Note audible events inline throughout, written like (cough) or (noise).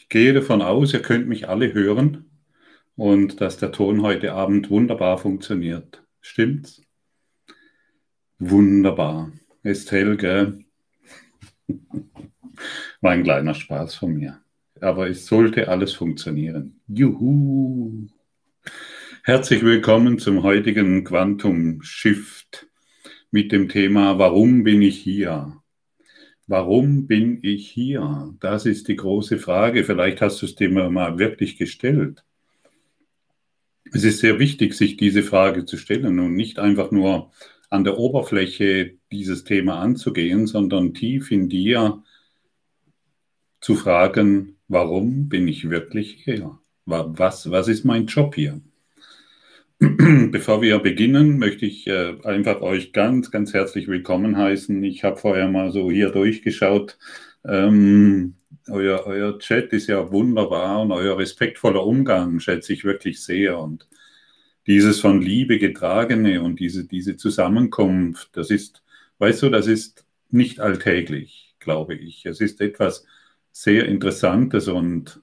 Ich gehe davon aus, ihr könnt mich alle hören und dass der Ton heute Abend wunderbar funktioniert. Stimmt's? Wunderbar. Ist hell? (laughs) War ein kleiner Spaß von mir. Aber es sollte alles funktionieren. Juhu! Herzlich willkommen zum heutigen Quantum Shift mit dem Thema Warum bin ich hier? Warum bin ich hier? Das ist die große Frage. Vielleicht hast du es dir mal wirklich gestellt. Es ist sehr wichtig, sich diese Frage zu stellen und nicht einfach nur an der Oberfläche dieses Thema anzugehen, sondern tief in dir zu fragen, warum bin ich wirklich hier? Was, was ist mein Job hier? (clears throat) Bevor wir beginnen, möchte ich äh, einfach euch ganz, ganz herzlich willkommen heißen. Ich habe vorher mal so hier durchgeschaut. Ähm, euer, euer Chat ist ja wunderbar und euer respektvoller Umgang schätze ich wirklich sehr. Und dieses von Liebe getragene und diese, diese Zusammenkunft, das ist, weißt du, das ist nicht alltäglich, glaube ich. Es ist etwas sehr Interessantes und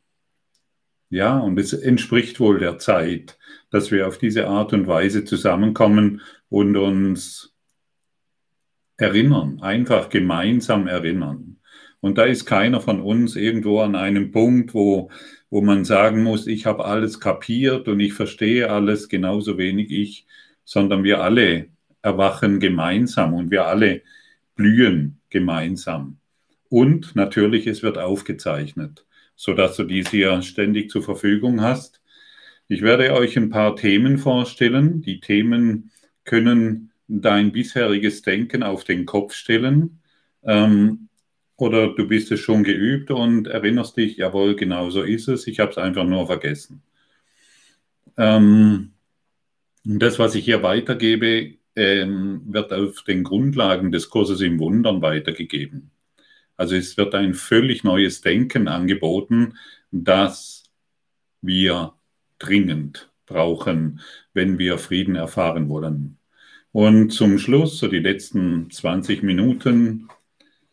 ja, und es entspricht wohl der Zeit, dass wir auf diese Art und Weise zusammenkommen und uns erinnern, einfach gemeinsam erinnern. Und da ist keiner von uns irgendwo an einem Punkt, wo, wo man sagen muss, ich habe alles kapiert und ich verstehe alles genauso wenig ich, sondern wir alle erwachen gemeinsam und wir alle blühen gemeinsam. Und natürlich, es wird aufgezeichnet sodass du dies hier ständig zur Verfügung hast. Ich werde euch ein paar Themen vorstellen. Die Themen können dein bisheriges Denken auf den Kopf stellen. Ähm, oder du bist es schon geübt und erinnerst dich, jawohl, genau so ist es. Ich habe es einfach nur vergessen. Ähm, das, was ich hier weitergebe, ähm, wird auf den Grundlagen des Kurses im Wundern weitergegeben. Also es wird ein völlig neues Denken angeboten, das wir dringend brauchen, wenn wir Frieden erfahren wollen. Und zum Schluss, so die letzten 20 Minuten,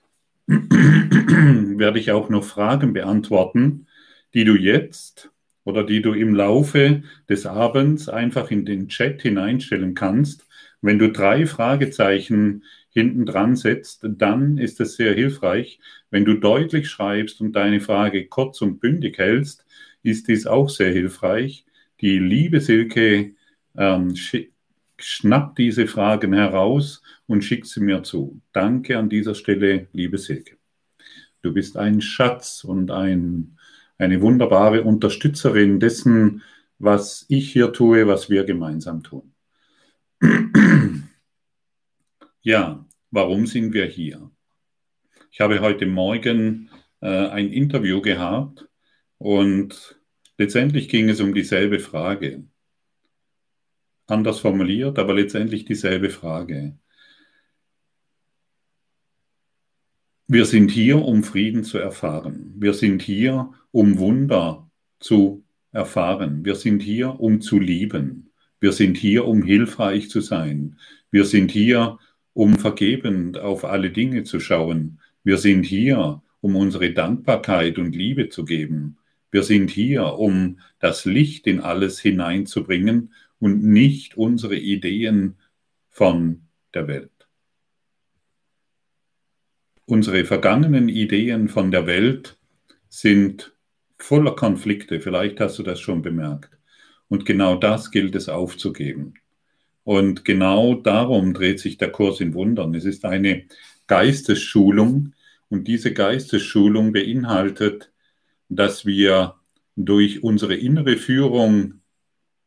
(clears throat) werde ich auch noch Fragen beantworten, die du jetzt oder die du im Laufe des Abends einfach in den Chat hineinstellen kannst. Wenn du drei Fragezeichen hinten dran setzt, dann ist es sehr hilfreich. Wenn du deutlich schreibst und deine Frage kurz und bündig hältst, ist dies auch sehr hilfreich. Die liebe Silke ähm, schnappt diese Fragen heraus und schickt sie mir zu. Danke an dieser Stelle, liebe Silke. Du bist ein Schatz und ein, eine wunderbare Unterstützerin dessen, was ich hier tue, was wir gemeinsam tun. Ja, warum sind wir hier? Ich habe heute Morgen äh, ein Interview gehabt und letztendlich ging es um dieselbe Frage. Anders formuliert, aber letztendlich dieselbe Frage. Wir sind hier, um Frieden zu erfahren. Wir sind hier, um Wunder zu erfahren. Wir sind hier, um zu lieben. Wir sind hier, um hilfreich zu sein. Wir sind hier, um vergebend auf alle Dinge zu schauen. Wir sind hier, um unsere Dankbarkeit und Liebe zu geben. Wir sind hier, um das Licht in alles hineinzubringen und nicht unsere Ideen von der Welt. Unsere vergangenen Ideen von der Welt sind voller Konflikte, vielleicht hast du das schon bemerkt. Und genau das gilt es aufzugeben. Und genau darum dreht sich der Kurs in Wundern. Es ist eine Geistesschulung und diese Geistesschulung beinhaltet, dass wir durch unsere innere Führung,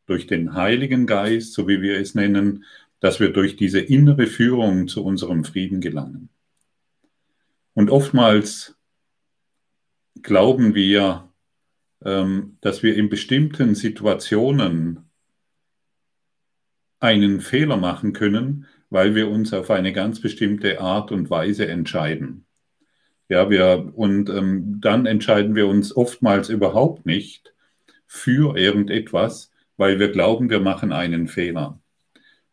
durch den Heiligen Geist, so wie wir es nennen, dass wir durch diese innere Führung zu unserem Frieden gelangen. Und oftmals glauben wir, ähm, dass wir in bestimmten Situationen einen Fehler machen können, weil wir uns auf eine ganz bestimmte Art und Weise entscheiden. Ja, wir, und ähm, dann entscheiden wir uns oftmals überhaupt nicht für irgendetwas, weil wir glauben, wir machen einen Fehler.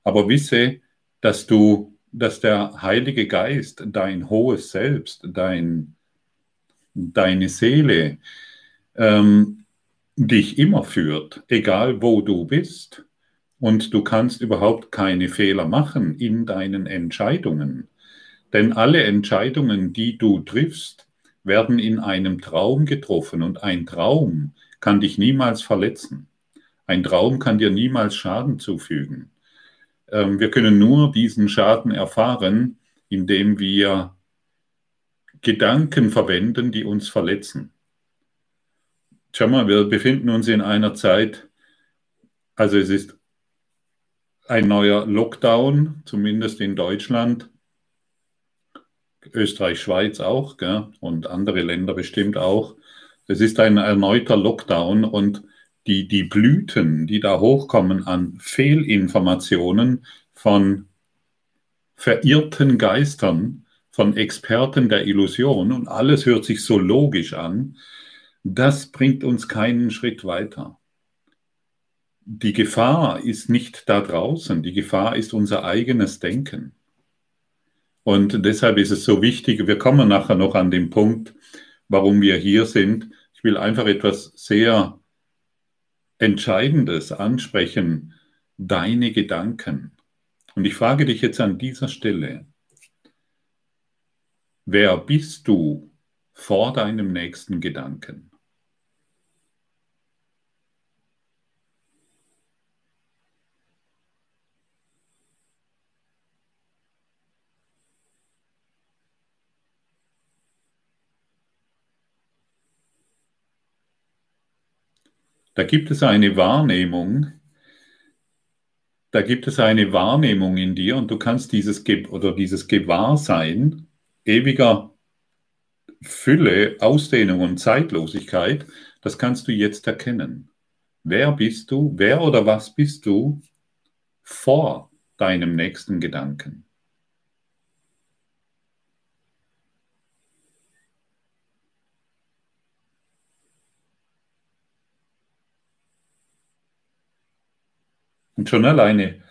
Aber wisse, dass du, dass der Heilige Geist, dein hohes Selbst, dein, deine Seele, ähm, dich immer führt, egal wo du bist. Und du kannst überhaupt keine Fehler machen in deinen Entscheidungen. Denn alle Entscheidungen, die du triffst, werden in einem Traum getroffen und ein Traum kann dich niemals verletzen. Ein Traum kann dir niemals Schaden zufügen. Ähm, wir können nur diesen Schaden erfahren, indem wir Gedanken verwenden, die uns verletzen. Schau mal, wir befinden uns in einer Zeit, also es ist ein neuer Lockdown, zumindest in Deutschland, Österreich, Schweiz auch gell? und andere Länder bestimmt auch. Es ist ein erneuter Lockdown und die, die Blüten, die da hochkommen an Fehlinformationen von verirrten Geistern, von Experten der Illusion und alles hört sich so logisch an, das bringt uns keinen Schritt weiter. Die Gefahr ist nicht da draußen, die Gefahr ist unser eigenes Denken. Und deshalb ist es so wichtig, wir kommen nachher noch an den Punkt, warum wir hier sind. Ich will einfach etwas sehr Entscheidendes ansprechen, deine Gedanken. Und ich frage dich jetzt an dieser Stelle, wer bist du vor deinem nächsten Gedanken? Da gibt es eine Wahrnehmung, da gibt es eine Wahrnehmung in dir und du kannst dieses Ge oder dieses Gewahrsein ewiger Fülle, Ausdehnung und Zeitlosigkeit, das kannst du jetzt erkennen. Wer bist du? Wer oder was bist du vor deinem nächsten Gedanken? Und schon alleine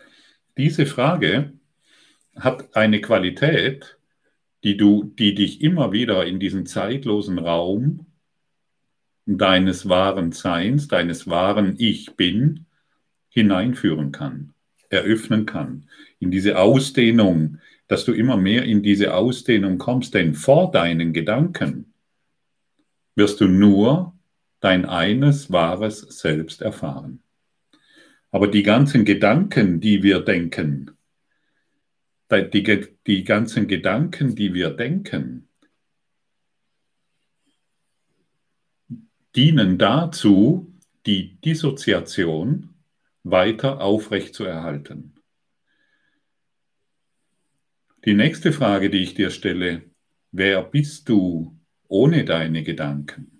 diese Frage hat eine Qualität, die, du, die dich immer wieder in diesen zeitlosen Raum deines wahren Seins, deines wahren Ich bin, hineinführen kann, eröffnen kann, in diese Ausdehnung, dass du immer mehr in diese Ausdehnung kommst, denn vor deinen Gedanken wirst du nur dein eines wahres Selbst erfahren. Aber die ganzen Gedanken, die wir denken, die, die ganzen Gedanken, die wir denken, dienen dazu, die Dissoziation weiter aufrechtzuerhalten. Die nächste Frage, die ich dir stelle, wer bist du ohne deine Gedanken?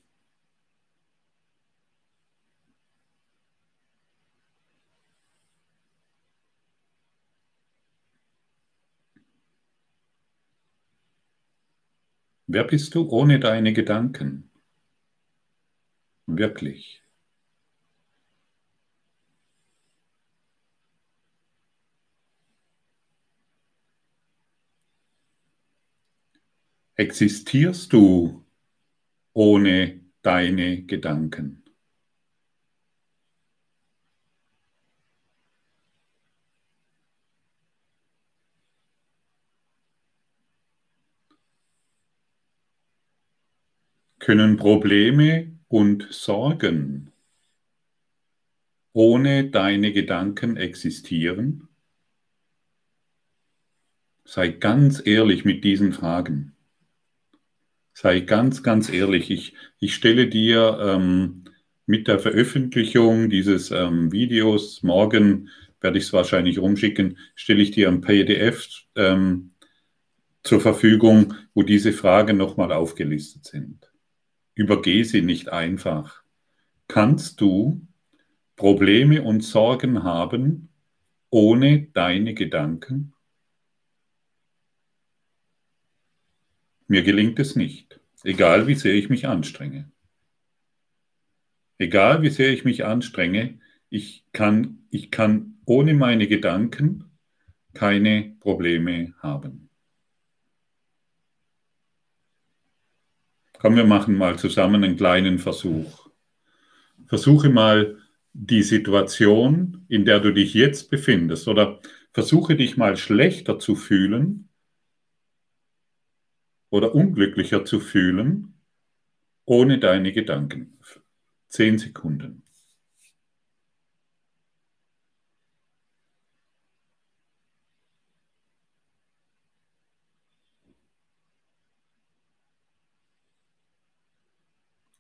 Wer bist du ohne deine Gedanken? Wirklich. Existierst du ohne deine Gedanken? Können Probleme und Sorgen ohne deine Gedanken existieren? Sei ganz ehrlich mit diesen Fragen. Sei ganz, ganz ehrlich. Ich, ich stelle dir ähm, mit der Veröffentlichung dieses ähm, Videos, morgen werde ich es wahrscheinlich rumschicken, stelle ich dir ein PDF ähm, zur Verfügung, wo diese Fragen nochmal aufgelistet sind. Übergeh sie nicht einfach. Kannst du Probleme und Sorgen haben ohne deine Gedanken? Mir gelingt es nicht, egal wie sehr ich mich anstrenge. Egal wie sehr ich mich anstrenge, ich kann, ich kann ohne meine Gedanken keine Probleme haben. Komm, wir machen mal zusammen einen kleinen Versuch. versuche mal die Situation, in der du dich jetzt befindest, oder versuche dich mal schlechter zu fühlen oder unglücklicher zu fühlen, ohne deine Gedanken. Zehn Sekunden.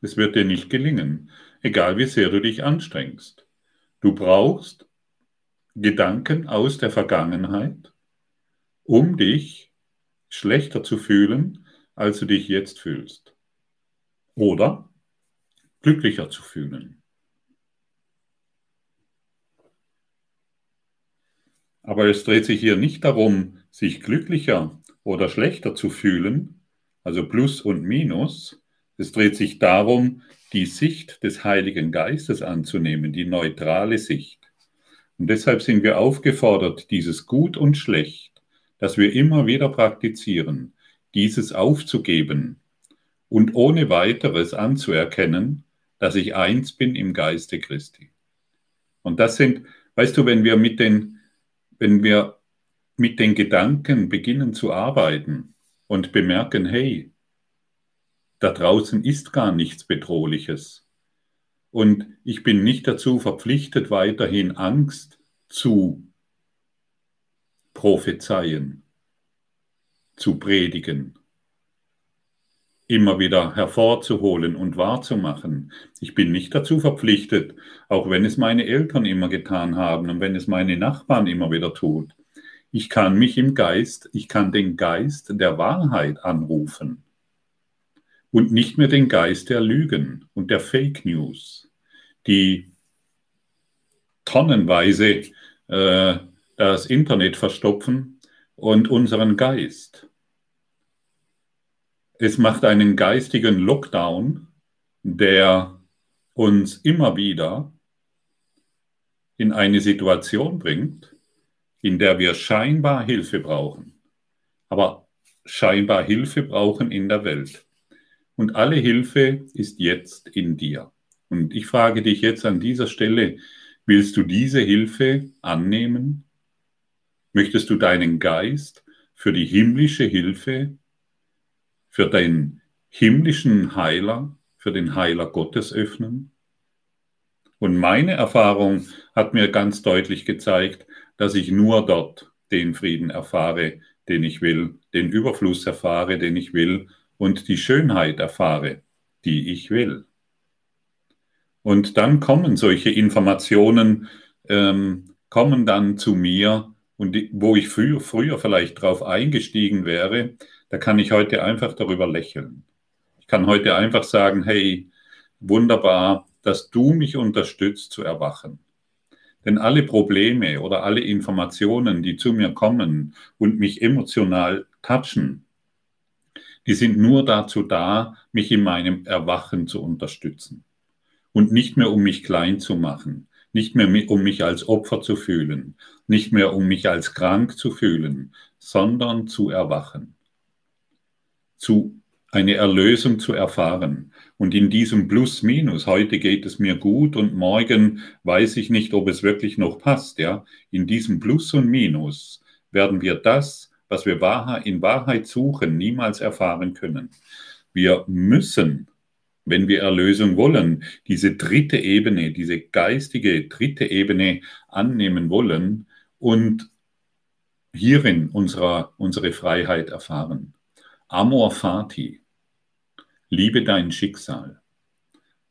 Es wird dir nicht gelingen, egal wie sehr du dich anstrengst. Du brauchst Gedanken aus der Vergangenheit, um dich schlechter zu fühlen, als du dich jetzt fühlst. Oder glücklicher zu fühlen. Aber es dreht sich hier nicht darum, sich glücklicher oder schlechter zu fühlen, also Plus und Minus, es dreht sich darum, die Sicht des Heiligen Geistes anzunehmen, die neutrale Sicht. Und deshalb sind wir aufgefordert, dieses Gut und Schlecht, das wir immer wieder praktizieren, dieses aufzugeben und ohne weiteres anzuerkennen, dass ich eins bin im Geiste Christi. Und das sind, weißt du, wenn wir mit den, wenn wir mit den Gedanken beginnen zu arbeiten und bemerken, hey, da draußen ist gar nichts Bedrohliches. Und ich bin nicht dazu verpflichtet, weiterhin Angst zu prophezeien, zu predigen, immer wieder hervorzuholen und wahrzumachen. Ich bin nicht dazu verpflichtet, auch wenn es meine Eltern immer getan haben und wenn es meine Nachbarn immer wieder tut. Ich kann mich im Geist, ich kann den Geist der Wahrheit anrufen und nicht mehr den Geist der Lügen und der Fake News, die tonnenweise äh, das Internet verstopfen und unseren Geist. Es macht einen geistigen Lockdown, der uns immer wieder in eine Situation bringt, in der wir scheinbar Hilfe brauchen, aber scheinbar Hilfe brauchen in der Welt. Und alle Hilfe ist jetzt in dir. Und ich frage dich jetzt an dieser Stelle, willst du diese Hilfe annehmen? Möchtest du deinen Geist für die himmlische Hilfe, für deinen himmlischen Heiler, für den Heiler Gottes öffnen? Und meine Erfahrung hat mir ganz deutlich gezeigt, dass ich nur dort den Frieden erfahre, den ich will, den Überfluss erfahre, den ich will und die Schönheit erfahre, die ich will. Und dann kommen solche Informationen, ähm, kommen dann zu mir und die, wo ich früher, früher vielleicht drauf eingestiegen wäre, da kann ich heute einfach darüber lächeln. Ich kann heute einfach sagen, hey, wunderbar, dass du mich unterstützt zu erwachen. Denn alle Probleme oder alle Informationen, die zu mir kommen und mich emotional touchen, die sind nur dazu da, mich in meinem Erwachen zu unterstützen. Und nicht mehr, um mich klein zu machen, nicht mehr, um mich als Opfer zu fühlen, nicht mehr, um mich als krank zu fühlen, sondern zu erwachen, zu eine Erlösung zu erfahren. Und in diesem Plus-Minus, heute geht es mir gut und morgen weiß ich nicht, ob es wirklich noch passt, ja. In diesem Plus und Minus werden wir das was wir in Wahrheit suchen, niemals erfahren können. Wir müssen, wenn wir Erlösung wollen, diese dritte Ebene, diese geistige dritte Ebene annehmen wollen und hierin unserer, unsere Freiheit erfahren. Amor fati, liebe dein Schicksal.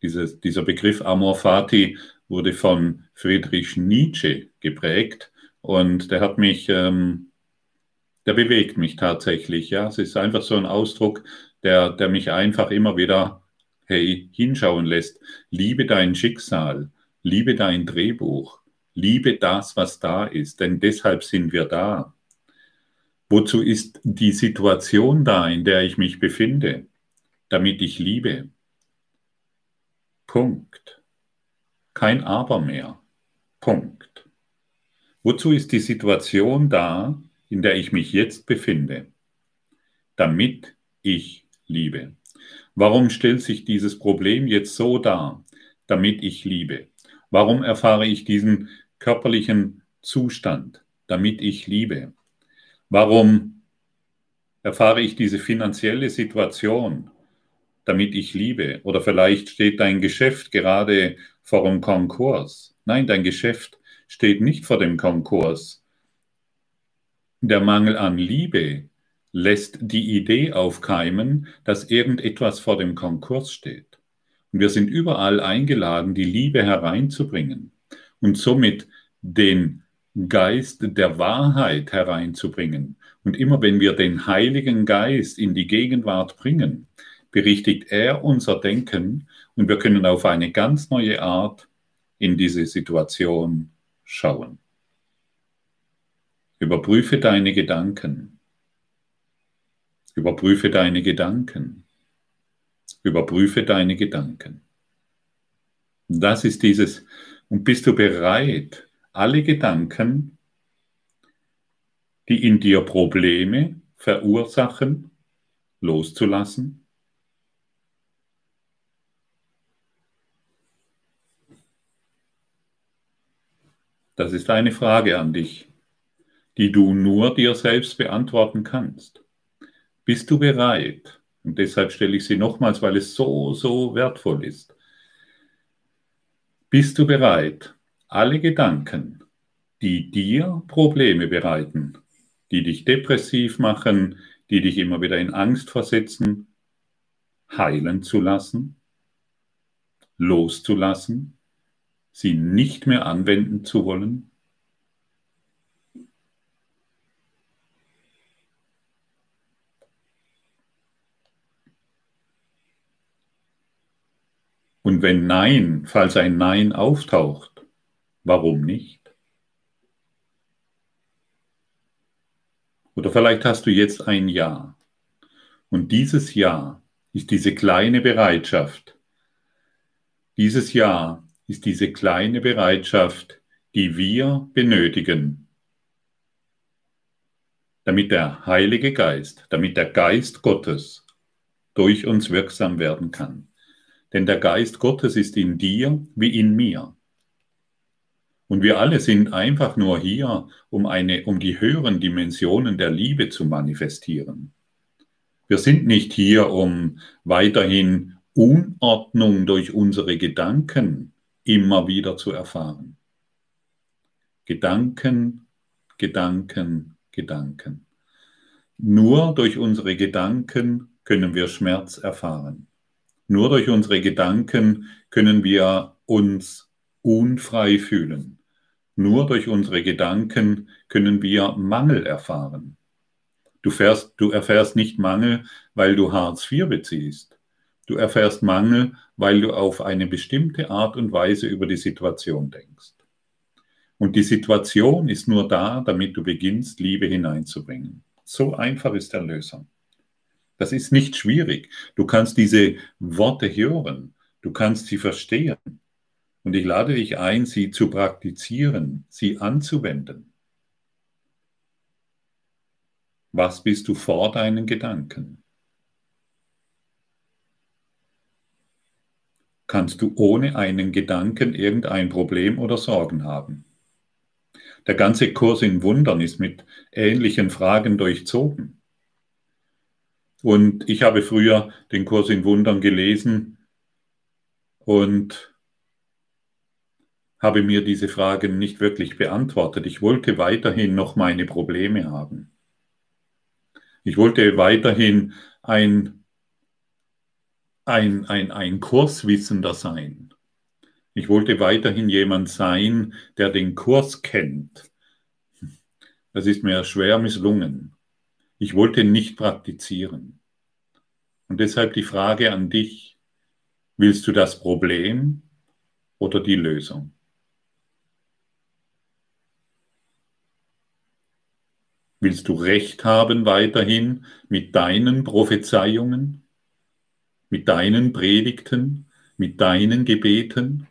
Dieses, dieser Begriff Amor fati wurde von Friedrich Nietzsche geprägt und der hat mich ähm, der bewegt mich tatsächlich. Ja, es ist einfach so ein Ausdruck, der, der mich einfach immer wieder hey, hinschauen lässt. Liebe dein Schicksal, liebe dein Drehbuch, liebe das, was da ist, denn deshalb sind wir da. Wozu ist die Situation da, in der ich mich befinde? Damit ich liebe. Punkt. Kein Aber mehr. Punkt. Wozu ist die Situation da, in der ich mich jetzt befinde, damit ich liebe. Warum stellt sich dieses Problem jetzt so dar? damit ich liebe? Warum erfahre ich diesen körperlichen Zustand, damit ich liebe? Warum erfahre ich diese finanzielle Situation, damit ich liebe? Oder vielleicht steht dein Geschäft gerade vor dem Konkurs. Nein, dein Geschäft steht nicht vor dem Konkurs. Der Mangel an Liebe lässt die Idee aufkeimen, dass irgendetwas vor dem Konkurs steht. Und wir sind überall eingeladen, die Liebe hereinzubringen und somit den Geist der Wahrheit hereinzubringen. Und immer wenn wir den Heiligen Geist in die Gegenwart bringen, berichtigt er unser Denken und wir können auf eine ganz neue Art in diese Situation schauen. Überprüfe deine Gedanken. Überprüfe deine Gedanken. Überprüfe deine Gedanken. Das ist dieses, und bist du bereit, alle Gedanken, die in dir Probleme verursachen, loszulassen? Das ist eine Frage an dich, die du nur dir selbst beantworten kannst. Bist du bereit? Und deshalb stelle ich sie nochmals, weil es so, so wertvoll ist. Bist du bereit, alle Gedanken, die dir Probleme bereiten, die dich depressiv machen, die dich immer wieder in Angst versetzen, heilen zu lassen, loszulassen, sie nicht mehr anwenden zu wollen? Wenn Nein, falls ein Nein auftaucht, warum nicht? Oder vielleicht hast du jetzt ein Ja. Und dieses Ja ist diese kleine Bereitschaft. Dieses Ja ist diese kleine Bereitschaft, die wir benötigen, damit der Heilige Geist, damit der Geist Gottes durch uns wirksam werden kann. Denn der Geist Gottes ist in dir wie in mir. Und wir alle sind einfach nur hier, um, eine, um die höheren Dimensionen der Liebe zu manifestieren. Wir sind nicht hier, um weiterhin Unordnung durch unsere Gedanken immer wieder zu erfahren. Gedanken, Gedanken, Gedanken. Nur durch unsere Gedanken können wir Schmerz erfahren. Nur durch unsere Gedanken können wir uns unfrei fühlen. Nur durch unsere Gedanken können wir Mangel erfahren. Du, fährst, du erfährst nicht Mangel, weil du Hartz IV beziehst. Du erfährst Mangel, weil du auf eine bestimmte Art und Weise über die Situation denkst. Und die Situation ist nur da, damit du beginnst, Liebe hineinzubringen. So einfach ist der Lösung. Das ist nicht schwierig. Du kannst diese Worte hören, du kannst sie verstehen. Und ich lade dich ein, sie zu praktizieren, sie anzuwenden. Was bist du vor deinen Gedanken? Kannst du ohne einen Gedanken irgendein Problem oder Sorgen haben? Der ganze Kurs in Wundern ist mit ähnlichen Fragen durchzogen. Und ich habe früher den Kurs in Wundern gelesen und habe mir diese Fragen nicht wirklich beantwortet. Ich wollte weiterhin noch meine Probleme haben. Ich wollte weiterhin ein, ein, ein, ein Kurswissender sein. Ich wollte weiterhin jemand sein, der den Kurs kennt. Das ist mir schwer misslungen. Ich wollte nicht praktizieren. Und deshalb die Frage an dich, willst du das Problem oder die Lösung? Willst du Recht haben weiterhin mit deinen Prophezeiungen, mit deinen Predigten, mit deinen Gebeten?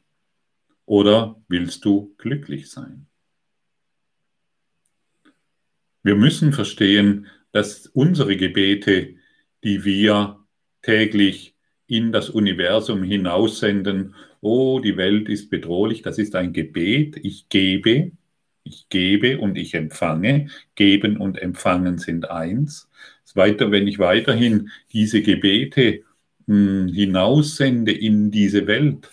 Oder willst du glücklich sein? Wir müssen verstehen, dass unsere Gebete, die wir täglich in das Universum hinaussenden, oh, die Welt ist bedrohlich, das ist ein Gebet, ich gebe, ich gebe und ich empfange, geben und empfangen sind eins. Weiter, wenn ich weiterhin diese Gebete mh, hm, hinaussende in diese Welt,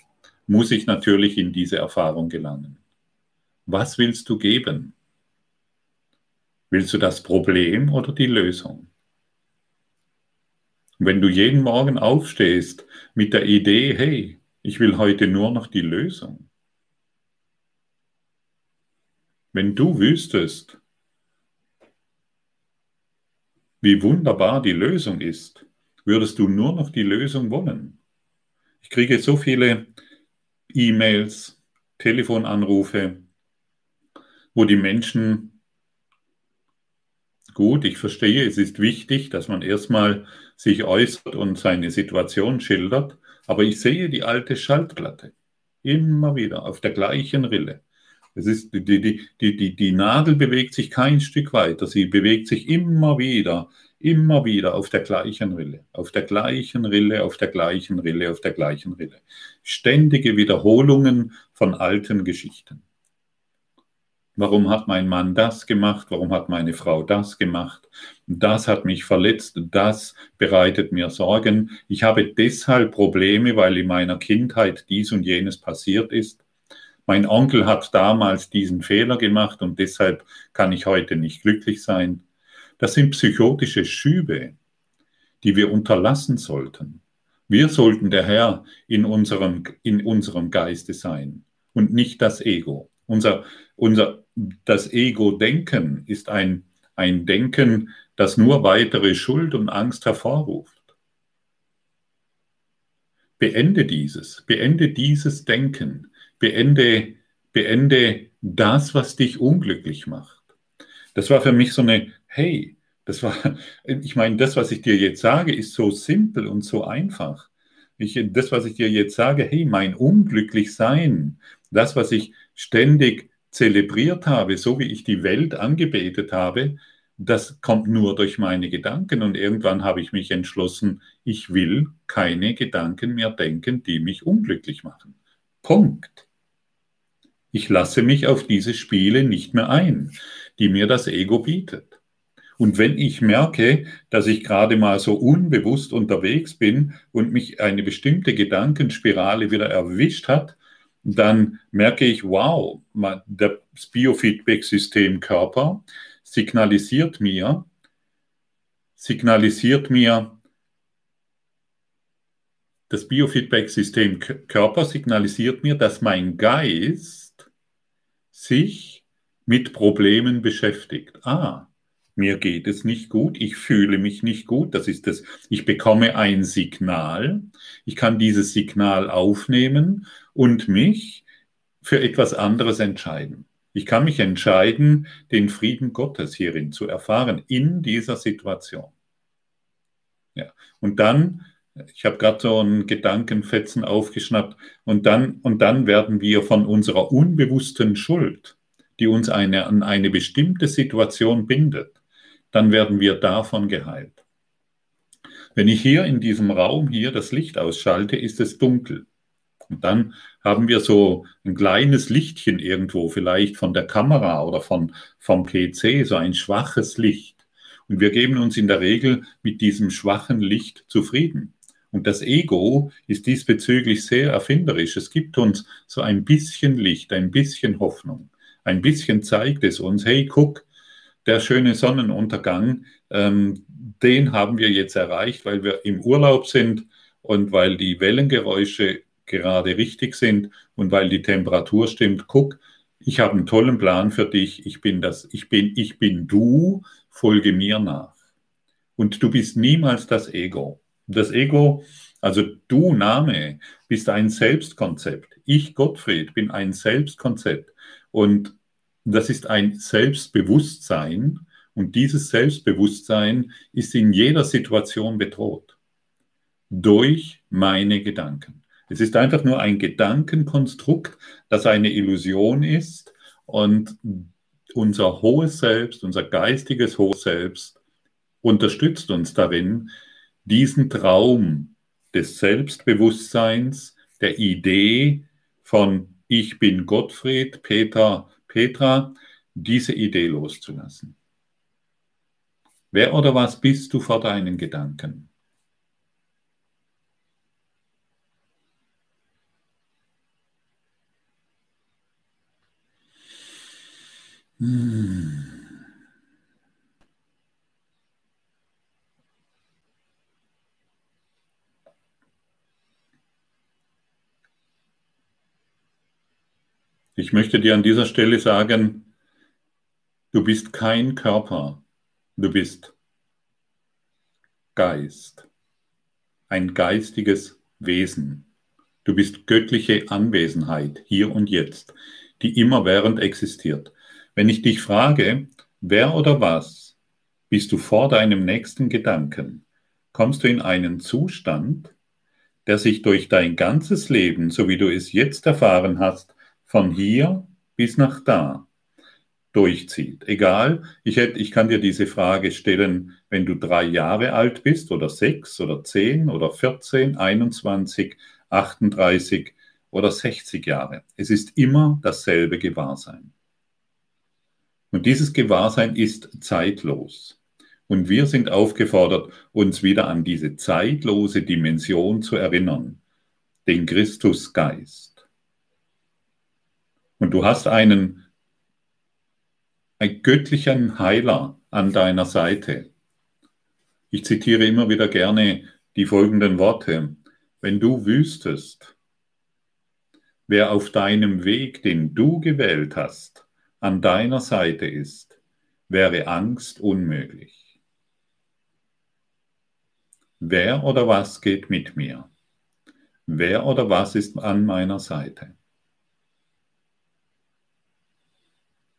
muss ich natürlich in diese Erfahrung gelangen. Was willst du geben? Willst du das Problem oder die Lösung? Wenn du jeden Morgen aufstehst mit der Idee, hey, ich will heute nur noch die Lösung. Wenn du wüsstest, wie wunderbar die Lösung ist, würdest du nur noch die Lösung wollen. Ich kriege so viele E-Mails, Telefonanrufe, wo die Menschen Gut, ich verstehe, es ist wichtig, dass man erstmal sich äußert und seine Situation schildert, aber ich sehe die alte Schaltplatte immer wieder auf der gleichen Rille. Es ist, die, die, die, die, die Nadel bewegt sich kein Stück weiter, sie bewegt sich immer wieder, immer wieder auf der gleichen Rille, auf der gleichen Rille, auf der gleichen Rille, auf der gleichen Rille. Ständige Wiederholungen von alten Geschichten. Warum hat mein Mann das gemacht? Warum hat meine Frau das gemacht? Das hat mich verletzt. Das bereitet mir Sorgen. Ich habe deshalb Probleme, weil in meiner Kindheit dies und jenes passiert ist. Mein Onkel hat damals diesen Fehler gemacht und deshalb kann ich heute nicht glücklich sein. Das sind psychotische Schübe, die wir unterlassen sollten. Wir sollten der Herr in unserem, in unserem Geiste sein und nicht das Ego. Unser, unser, das Ego-Denken ist ein, ein Denken, das nur weitere Schuld und Angst hervorruft. Beende dieses, beende dieses Denken, beende, beende das, was dich unglücklich macht. Das war für mich so eine, hey, das war, ich meine, das, was ich dir jetzt sage, ist so simpel und so einfach. Ich, das, was ich dir jetzt sage, hey, mein Unglücklichsein, das, was ich ständig zelebriert habe, so wie ich die Welt angebetet habe, das kommt nur durch meine Gedanken. Und irgendwann habe ich mich entschlossen, ich will keine Gedanken mehr denken, die mich unglücklich machen. Punkt. Ich lasse mich auf diese Spiele nicht mehr ein, die mir das Ego bietet. Und wenn ich merke, dass ich gerade mal so unbewusst unterwegs bin und mich eine bestimmte Gedankenspirale wieder erwischt hat, dann merke ich, wow, das Biofeedback-System Körper signalisiert mir, signalisiert mir, das Biofeedback-System Körper signalisiert mir, dass mein Geist sich mit Problemen beschäftigt. Ah, mir geht es nicht gut, ich fühle mich nicht gut, das ist das, ich bekomme ein Signal, ich kann dieses Signal aufnehmen und mich für etwas anderes entscheiden. Ich kann mich entscheiden, den Frieden Gottes hierin zu erfahren, in dieser Situation. Ja. Und dann, ich habe gerade so einen Gedankenfetzen aufgeschnappt, und dann, und dann werden wir von unserer unbewussten Schuld, die uns eine, an eine bestimmte Situation bindet, dann werden wir davon geheilt. Wenn ich hier in diesem Raum hier das Licht ausschalte, ist es dunkel. Und dann haben wir so ein kleines Lichtchen irgendwo, vielleicht von der Kamera oder von, vom PC, so ein schwaches Licht. Und wir geben uns in der Regel mit diesem schwachen Licht zufrieden. Und das Ego ist diesbezüglich sehr erfinderisch. Es gibt uns so ein bisschen Licht, ein bisschen Hoffnung. Ein bisschen zeigt es uns, hey, guck, der schöne Sonnenuntergang, ähm, den haben wir jetzt erreicht, weil wir im Urlaub sind und weil die Wellengeräusche gerade richtig sind und weil die Temperatur stimmt. Guck, ich habe einen tollen Plan für dich. Ich bin das, ich bin, ich bin du, folge mir nach. Und du bist niemals das Ego. Das Ego, also du Name, bist ein Selbstkonzept. Ich Gottfried bin ein Selbstkonzept. Und das ist ein Selbstbewusstsein und dieses Selbstbewusstsein ist in jeder Situation bedroht durch meine Gedanken. Es ist einfach nur ein Gedankenkonstrukt, das eine Illusion ist und unser hohes Selbst, unser geistiges hohes Selbst unterstützt uns darin, diesen Traum des Selbstbewusstseins, der Idee von ich bin Gottfried, Peter, Petra, diese Idee loszulassen. Wer oder was bist du vor deinen Gedanken? Hm. Ich möchte dir an dieser Stelle sagen, du bist kein Körper, du bist Geist, ein geistiges Wesen. Du bist göttliche Anwesenheit hier und jetzt, die immerwährend existiert. Wenn ich dich frage, wer oder was bist du vor deinem nächsten Gedanken, kommst du in einen Zustand, der sich durch dein ganzes Leben, so wie du es jetzt erfahren hast, von hier bis nach da durchzieht. Egal, ich, hätte, ich kann dir diese Frage stellen, wenn du drei Jahre alt bist oder sechs oder zehn oder 14, 21, 38 oder 60 Jahre. Es ist immer dasselbe Gewahrsein. Und dieses Gewahrsein ist zeitlos. Und wir sind aufgefordert, uns wieder an diese zeitlose Dimension zu erinnern, den Christusgeist. Und du hast einen, einen göttlichen Heiler an deiner Seite. Ich zitiere immer wieder gerne die folgenden Worte. Wenn du wüsstest, wer auf deinem Weg, den du gewählt hast, an deiner Seite ist, wäre Angst unmöglich. Wer oder was geht mit mir? Wer oder was ist an meiner Seite?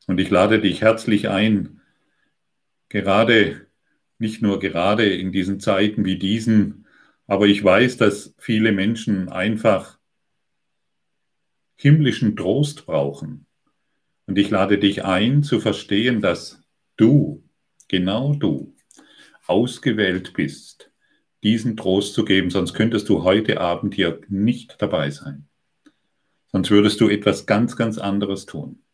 Und ich lade dich herzlich ein, gerade, nicht nur gerade in diesen Zeiten wie diesen, aber ich weiß, dass viele Menschen einfach himmlischen Trost brauchen. Und ich lade dich ein zu verstehen, dass du, genau du, ausgewählt bist, diesen Trost zu geben, sonst könntest du heute Abend hier nicht dabei sein. Sonst würdest du etwas ganz, ganz anderes tun.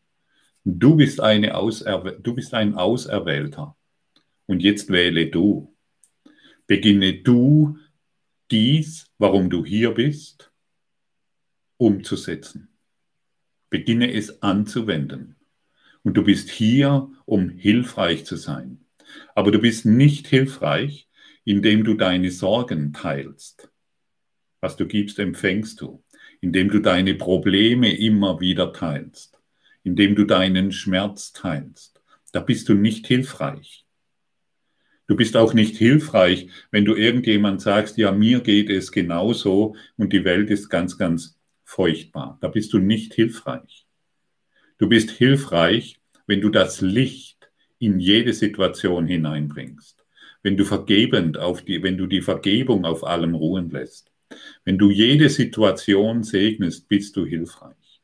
Du bist, eine du bist ein Auserwählter. Und jetzt wähle du. Beginne du dies, warum du hier bist, umzusetzen. Beginne es anzuwenden. Und du bist hier, um hilfreich zu sein. Aber du bist nicht hilfreich, indem du deine Sorgen teilst. Was du gibst, empfängst du. Indem du deine Probleme immer wieder teilst indem du deinen Schmerz teilst. Da bist du nicht hilfreich. Du bist auch nicht hilfreich, wenn du irgendjemand sagst, ja, mir geht es genauso und die Welt ist ganz, ganz furchtbar. Da bist du nicht hilfreich. Du bist hilfreich, wenn du das Licht in jede Situation hineinbringst. Wenn du vergebend auf die, wenn du die Vergebung auf allem ruhen lässt. Wenn du jede Situation segnest, bist du hilfreich.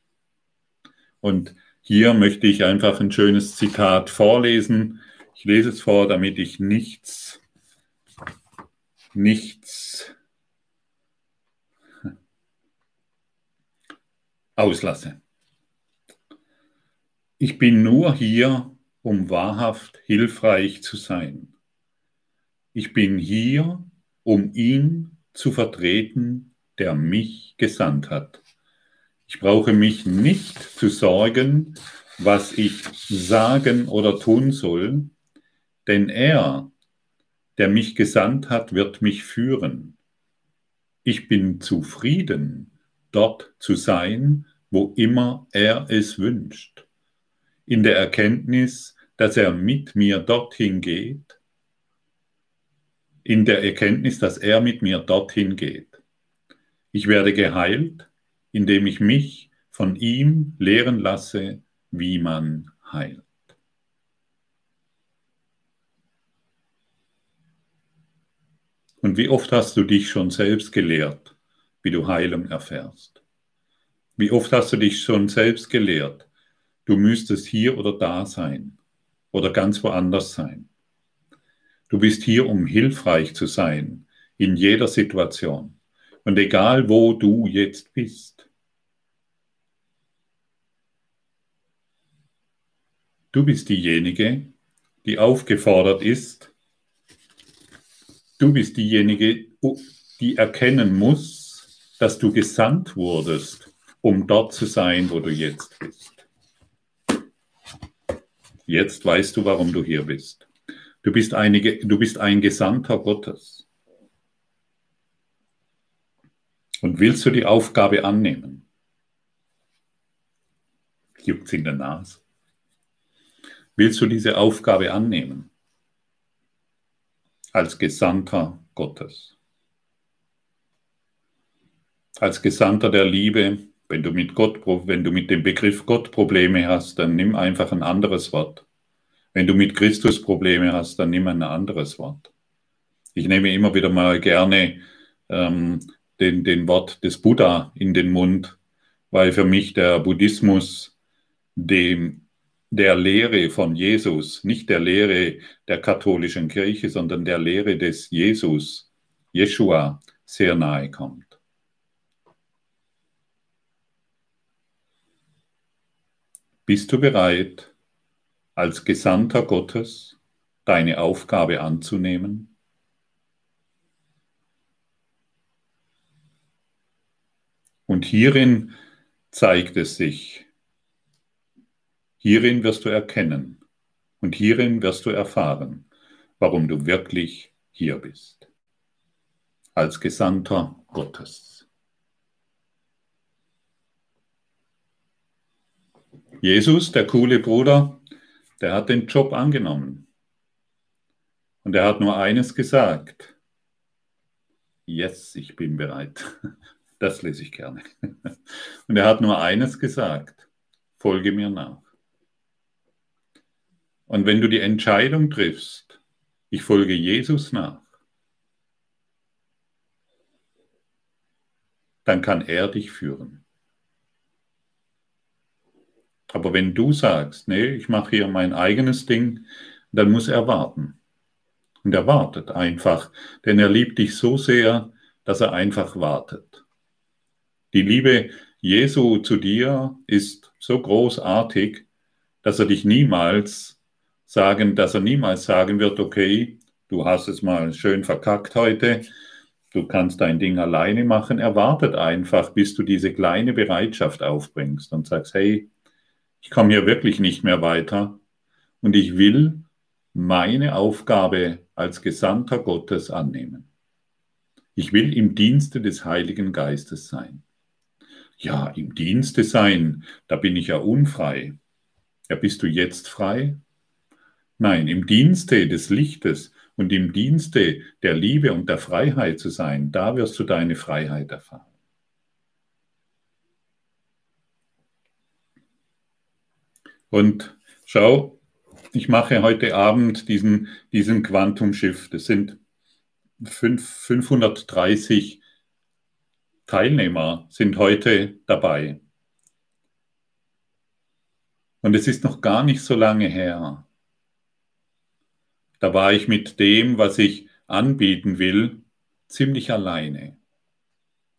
Und hier möchte ich einfach ein schönes Zitat vorlesen. Ich lese es vor, damit ich nichts, nichts auslasse. Ich bin nur hier, um wahrhaft hilfreich zu sein. Ich bin hier, um ihn zu vertreten, der mich gesandt hat. Ich brauche mich nicht zu sorgen, was ich sagen oder tun soll, denn er, der mich gesandt hat, wird mich führen. Ich bin zufrieden, dort zu sein, wo immer er es wünscht, in der Erkenntnis, dass er mit mir dorthin geht, in der Erkenntnis, dass er mit mir dorthin geht. Ich werde geheilt, indem ich mich von ihm lehren lasse, wie man heilt. Und wie oft hast du dich schon selbst gelehrt, wie du Heilung erfährst? Wie oft hast du dich schon selbst gelehrt, du müsstest hier oder da sein oder ganz woanders sein? Du bist hier, um hilfreich zu sein in jeder Situation. Und egal wo du jetzt bist, du bist diejenige, die aufgefordert ist, du bist diejenige, die erkennen muss, dass du gesandt wurdest, um dort zu sein, wo du jetzt bist. Jetzt weißt du, warum du hier bist. Du bist, einige, du bist ein Gesandter Gottes. Und willst du die Aufgabe annehmen? Juckt's in der Nase. Willst du diese Aufgabe annehmen? Als Gesandter Gottes. Als Gesandter der Liebe. Wenn du mit Gott, wenn du mit dem Begriff Gott Probleme hast, dann nimm einfach ein anderes Wort. Wenn du mit Christus Probleme hast, dann nimm ein anderes Wort. Ich nehme immer wieder mal gerne ähm, den, den Wort des Buddha in den Mund, weil für mich der Buddhismus dem, der Lehre von Jesus, nicht der Lehre der katholischen Kirche, sondern der Lehre des Jesus, Jeshua, sehr nahe kommt. Bist du bereit, als Gesandter Gottes deine Aufgabe anzunehmen? Und hierin zeigt es sich. Hierin wirst du erkennen und hierin wirst du erfahren, warum du wirklich hier bist. Als Gesandter Gottes. Jesus, der coole Bruder, der hat den Job angenommen. Und er hat nur eines gesagt. Yes, ich bin bereit. (laughs) Das lese ich gerne. (laughs) Und er hat nur eines gesagt, folge mir nach. Und wenn du die Entscheidung triffst, ich folge Jesus nach, dann kann er dich führen. Aber wenn du sagst, nee, ich mache hier mein eigenes Ding, dann muss er warten. Und er wartet einfach, denn er liebt dich so sehr, dass er einfach wartet. Die Liebe Jesu zu dir ist so großartig, dass er dich niemals sagen, dass er niemals sagen wird, okay, du hast es mal schön verkackt heute, du kannst dein Ding alleine machen. Er wartet einfach, bis du diese kleine Bereitschaft aufbringst und sagst, hey, ich komme hier wirklich nicht mehr weiter und ich will meine Aufgabe als Gesandter Gottes annehmen. Ich will im Dienste des Heiligen Geistes sein. Ja, im Dienste sein, da bin ich ja unfrei. Ja, bist du jetzt frei? Nein, im Dienste des Lichtes und im Dienste der Liebe und der Freiheit zu sein, da wirst du deine Freiheit erfahren. Und schau, ich mache heute Abend diesen, diesen Quantum Shift. Es sind 5, 530 Teilnehmer sind heute dabei. Und es ist noch gar nicht so lange her. Da war ich mit dem, was ich anbieten will, ziemlich alleine.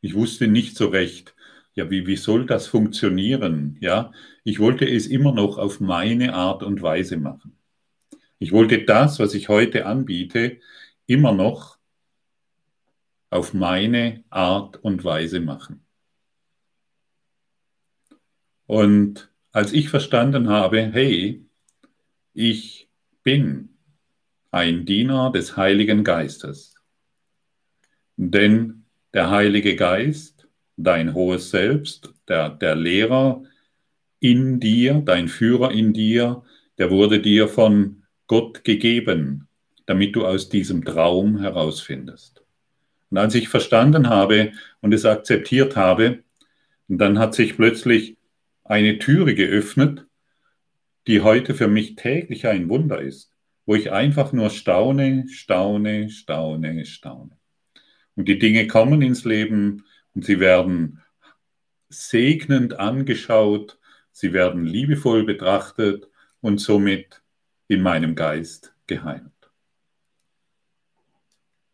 Ich wusste nicht so recht, ja, wie, wie soll das funktionieren? Ja, ich wollte es immer noch auf meine Art und Weise machen. Ich wollte das, was ich heute anbiete, immer noch auf meine Art und Weise machen. Und als ich verstanden habe, hey, ich bin ein Diener des Heiligen Geistes, denn der Heilige Geist, dein hohes Selbst, der, der Lehrer in dir, dein Führer in dir, der wurde dir von Gott gegeben, damit du aus diesem Traum herausfindest. Und als ich verstanden habe und es akzeptiert habe, dann hat sich plötzlich eine Türe geöffnet, die heute für mich täglich ein Wunder ist, wo ich einfach nur staune, staune, staune, staune. Und die Dinge kommen ins Leben und sie werden segnend angeschaut, sie werden liebevoll betrachtet und somit in meinem Geist geheilt.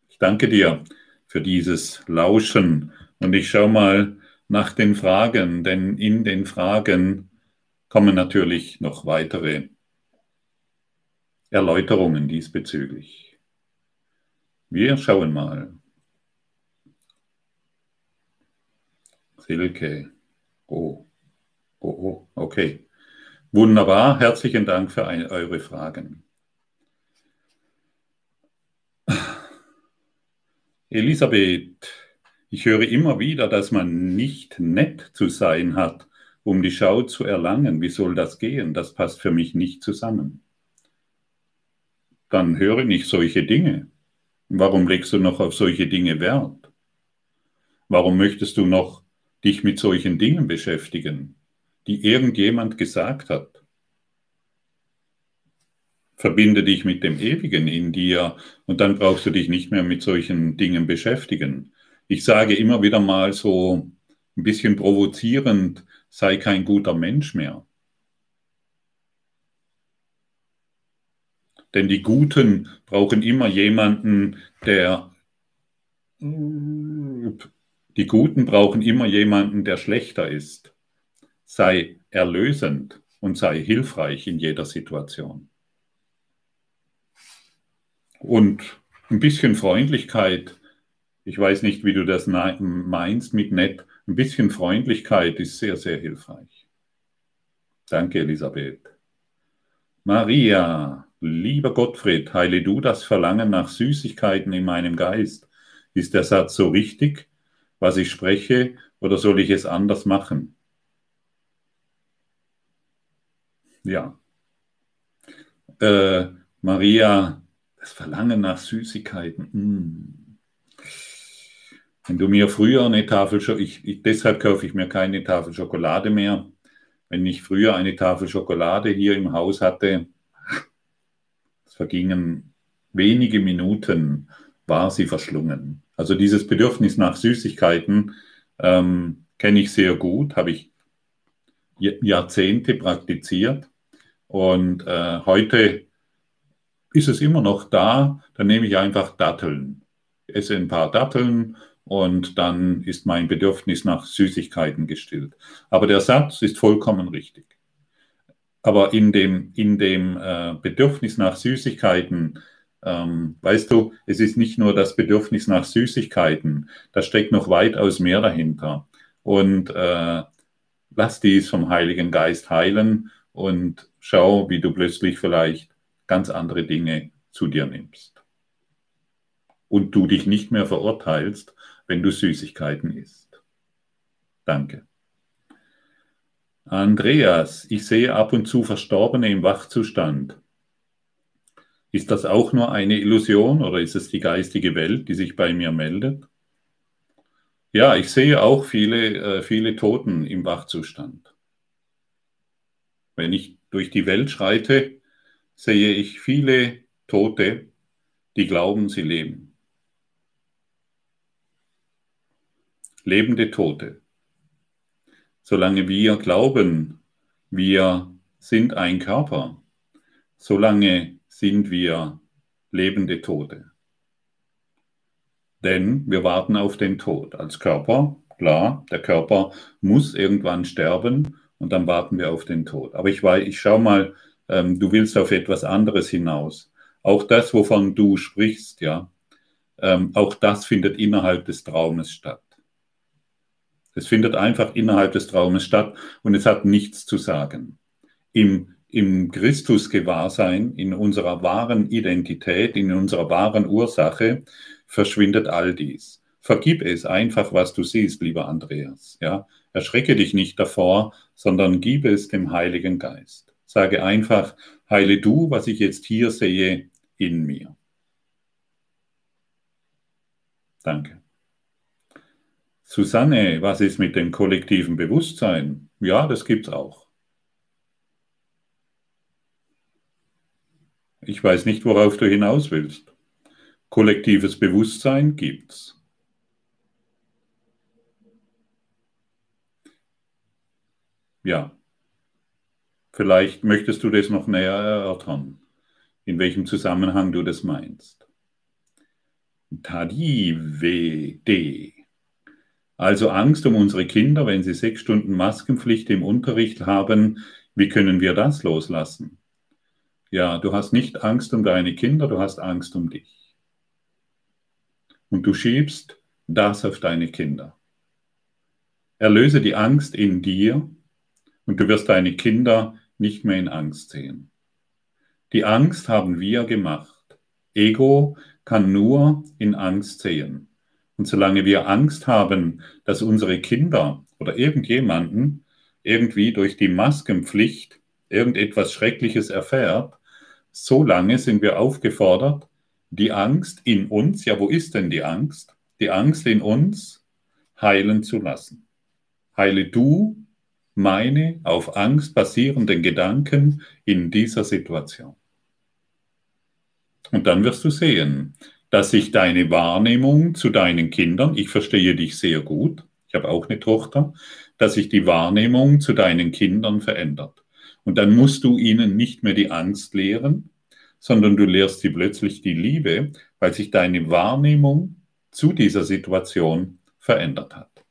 Ich danke dir für dieses Lauschen. Und ich schaue mal nach den Fragen, denn in den Fragen kommen natürlich noch weitere Erläuterungen diesbezüglich. Wir schauen mal. Silke. Oh. Oh, oh, okay. Wunderbar. Herzlichen Dank für ein, eure Fragen. Elisabeth, ich höre immer wieder, dass man nicht nett zu sein hat, um die Schau zu erlangen. Wie soll das gehen? Das passt für mich nicht zusammen. Dann höre nicht solche Dinge. Warum legst du noch auf solche Dinge Wert? Warum möchtest du noch dich mit solchen Dingen beschäftigen? Die irgendjemand gesagt hat. Verbinde dich mit dem Ewigen in dir und dann brauchst du dich nicht mehr mit solchen Dingen beschäftigen. Ich sage immer wieder mal so ein bisschen provozierend, sei kein guter Mensch mehr. Denn die Guten brauchen immer jemanden, der die Guten brauchen immer jemanden, der schlechter ist sei erlösend und sei hilfreich in jeder Situation. Und ein bisschen Freundlichkeit, ich weiß nicht, wie du das meinst mit nett, ein bisschen Freundlichkeit ist sehr, sehr hilfreich. Danke, Elisabeth. Maria, lieber Gottfried, heile du das Verlangen nach Süßigkeiten in meinem Geist. Ist der Satz so richtig, was ich spreche, oder soll ich es anders machen? Ja. Äh, Maria, das Verlangen nach Süßigkeiten. Mm. Wenn du mir früher eine Tafel, ich, deshalb kaufe ich mir keine Tafel Schokolade mehr. Wenn ich früher eine Tafel Schokolade hier im Haus hatte, es vergingen wenige Minuten, war sie verschlungen. Also dieses Bedürfnis nach Süßigkeiten ähm, kenne ich sehr gut, habe ich Jahrzehnte praktiziert. Und äh, heute ist es immer noch da. Dann nehme ich einfach Datteln. Esse ein paar Datteln und dann ist mein Bedürfnis nach Süßigkeiten gestillt. Aber der Satz ist vollkommen richtig. Aber in dem, in dem äh, Bedürfnis nach Süßigkeiten, ähm, weißt du, es ist nicht nur das Bedürfnis nach Süßigkeiten, da steckt noch weitaus mehr dahinter. Und äh, lass dies vom Heiligen Geist heilen und schau, wie du plötzlich vielleicht ganz andere Dinge zu dir nimmst. Und du dich nicht mehr verurteilst, wenn du Süßigkeiten isst. Danke. Andreas, ich sehe ab und zu Verstorbene im Wachzustand. Ist das auch nur eine Illusion oder ist es die geistige Welt, die sich bei mir meldet? Ja, ich sehe auch viele, äh, viele Toten im Wachzustand. Wenn ich durch die Welt schreite, sehe ich viele Tote, die glauben, sie leben. Lebende Tote. Solange wir glauben, wir sind ein Körper, solange sind wir lebende Tote. Denn wir warten auf den Tod. Als Körper, klar, der Körper muss irgendwann sterben und dann warten wir auf den Tod. Aber ich ich schau mal, ähm, du willst auf etwas anderes hinaus. Auch das, wovon du sprichst, ja, ähm, auch das findet innerhalb des Traumes statt. Es findet einfach innerhalb des Traumes statt und es hat nichts zu sagen. Im, im Christus-Gewahrsein, in unserer wahren Identität, in unserer wahren Ursache, verschwindet all dies. Vergib es einfach, was du siehst, lieber Andreas. Ja? Erschrecke dich nicht davor, sondern gib es dem Heiligen Geist. Sage einfach, heile du, was ich jetzt hier sehe, in mir. Danke. Susanne, was ist mit dem kollektiven Bewusstsein? Ja, das gibt es auch. Ich weiß nicht, worauf du hinaus willst. Kollektives Bewusstsein gibt's. Ja. Vielleicht möchtest du das noch näher erörtern, in welchem Zusammenhang du das meinst. Tadivede. Also Angst um unsere Kinder, wenn sie sechs Stunden Maskenpflicht im Unterricht haben. Wie können wir das loslassen? Ja, du hast nicht Angst um deine Kinder, du hast Angst um dich. Und du schiebst das auf deine Kinder. Erlöse die Angst in dir und du wirst deine Kinder nicht mehr in Angst sehen. Die Angst haben wir gemacht. Ego kann nur in Angst sehen. Und solange wir Angst haben, dass unsere Kinder oder irgendjemanden irgendwie durch die Maskenpflicht irgendetwas Schreckliches erfährt, solange sind wir aufgefordert, die Angst in uns, ja wo ist denn die Angst? Die Angst in uns heilen zu lassen. Heile du meine auf Angst basierenden Gedanken in dieser Situation. Und dann wirst du sehen, dass sich deine Wahrnehmung zu deinen Kindern, ich verstehe dich sehr gut, ich habe auch eine Tochter, dass sich die Wahrnehmung zu deinen Kindern verändert. Und dann musst du ihnen nicht mehr die Angst lehren, sondern du lehrst sie plötzlich die Liebe, weil sich deine Wahrnehmung zu dieser Situation verändert hat.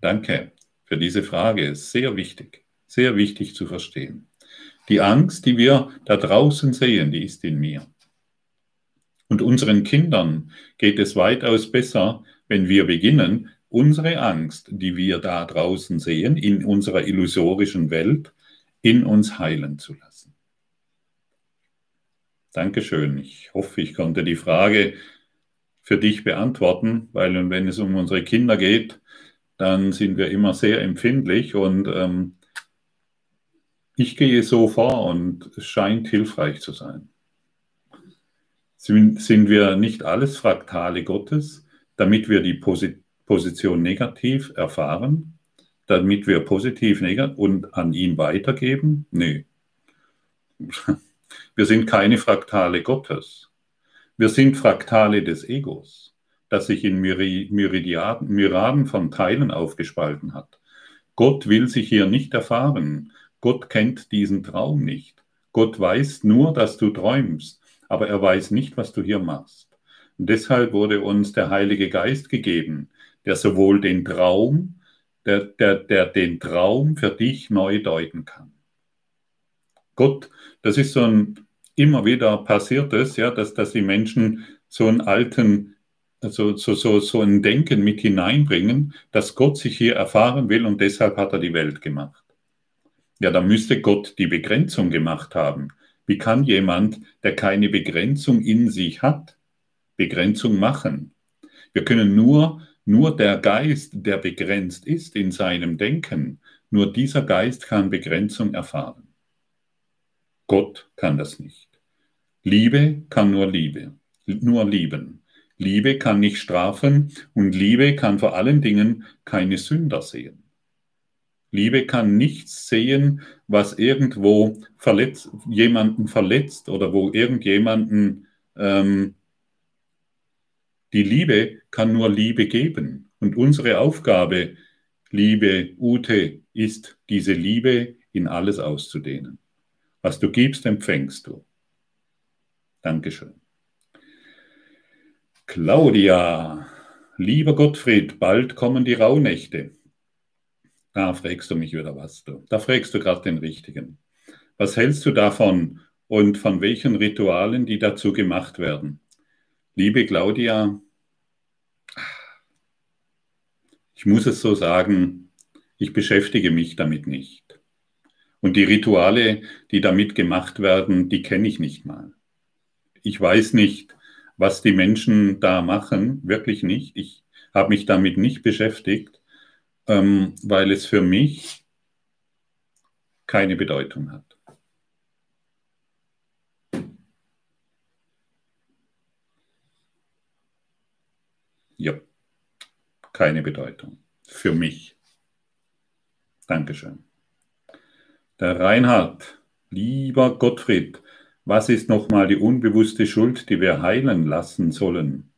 Danke für diese Frage. Sehr wichtig, sehr wichtig zu verstehen. Die Angst, die wir da draußen sehen, die ist in mir. Und unseren Kindern geht es weitaus besser, wenn wir beginnen, unsere Angst, die wir da draußen sehen, in unserer illusorischen Welt, in uns heilen zu lassen. Dankeschön. Ich hoffe, ich konnte die Frage für dich beantworten, weil wenn es um unsere Kinder geht, dann sind wir immer sehr empfindlich und ähm, ich gehe so vor und es scheint hilfreich zu sein sind wir nicht alles Fraktale Gottes, damit wir die Position negativ erfahren, damit wir positiv negativ und an ihn weitergeben? Nee. Wir sind keine Fraktale Gottes. Wir sind Fraktale des Egos, das sich in Myriaden, Myriaden von Teilen aufgespalten hat. Gott will sich hier nicht erfahren. Gott kennt diesen Traum nicht. Gott weiß nur, dass du träumst aber er weiß nicht, was du hier machst. Und deshalb wurde uns der Heilige Geist gegeben, der sowohl den Traum, der, der, der den Traum für dich neu deuten kann. Gott, das ist so ein immer wieder passiertes, ja, dass, dass die Menschen so einen alten, also so, so, so ein Denken mit hineinbringen, dass Gott sich hier erfahren will und deshalb hat er die Welt gemacht. Ja, da müsste Gott die Begrenzung gemacht haben. Wie kann jemand, der keine Begrenzung in sich hat, Begrenzung machen? Wir können nur, nur der Geist, der begrenzt ist in seinem Denken, nur dieser Geist kann Begrenzung erfahren. Gott kann das nicht. Liebe kann nur Liebe, nur lieben. Liebe kann nicht strafen und Liebe kann vor allen Dingen keine Sünder sehen. Liebe kann nichts sehen, was irgendwo verletzt, jemanden verletzt oder wo irgendjemanden ähm, die Liebe kann nur Liebe geben. Und unsere Aufgabe, liebe Ute, ist, diese Liebe in alles auszudehnen. Was du gibst, empfängst du. Dankeschön. Claudia, lieber Gottfried, bald kommen die Rauhnächte. Da fragst du mich wieder was. Du. Da fragst du gerade den Richtigen. Was hältst du davon und von welchen Ritualen, die dazu gemacht werden? Liebe Claudia, ich muss es so sagen, ich beschäftige mich damit nicht. Und die Rituale, die damit gemacht werden, die kenne ich nicht mal. Ich weiß nicht, was die Menschen da machen, wirklich nicht. Ich habe mich damit nicht beschäftigt ähm, weil es für mich keine Bedeutung hat. Ja, keine Bedeutung. Für mich. Dankeschön. Der Reinhard, lieber Gottfried, was ist nochmal die unbewusste Schuld, die wir heilen lassen sollen?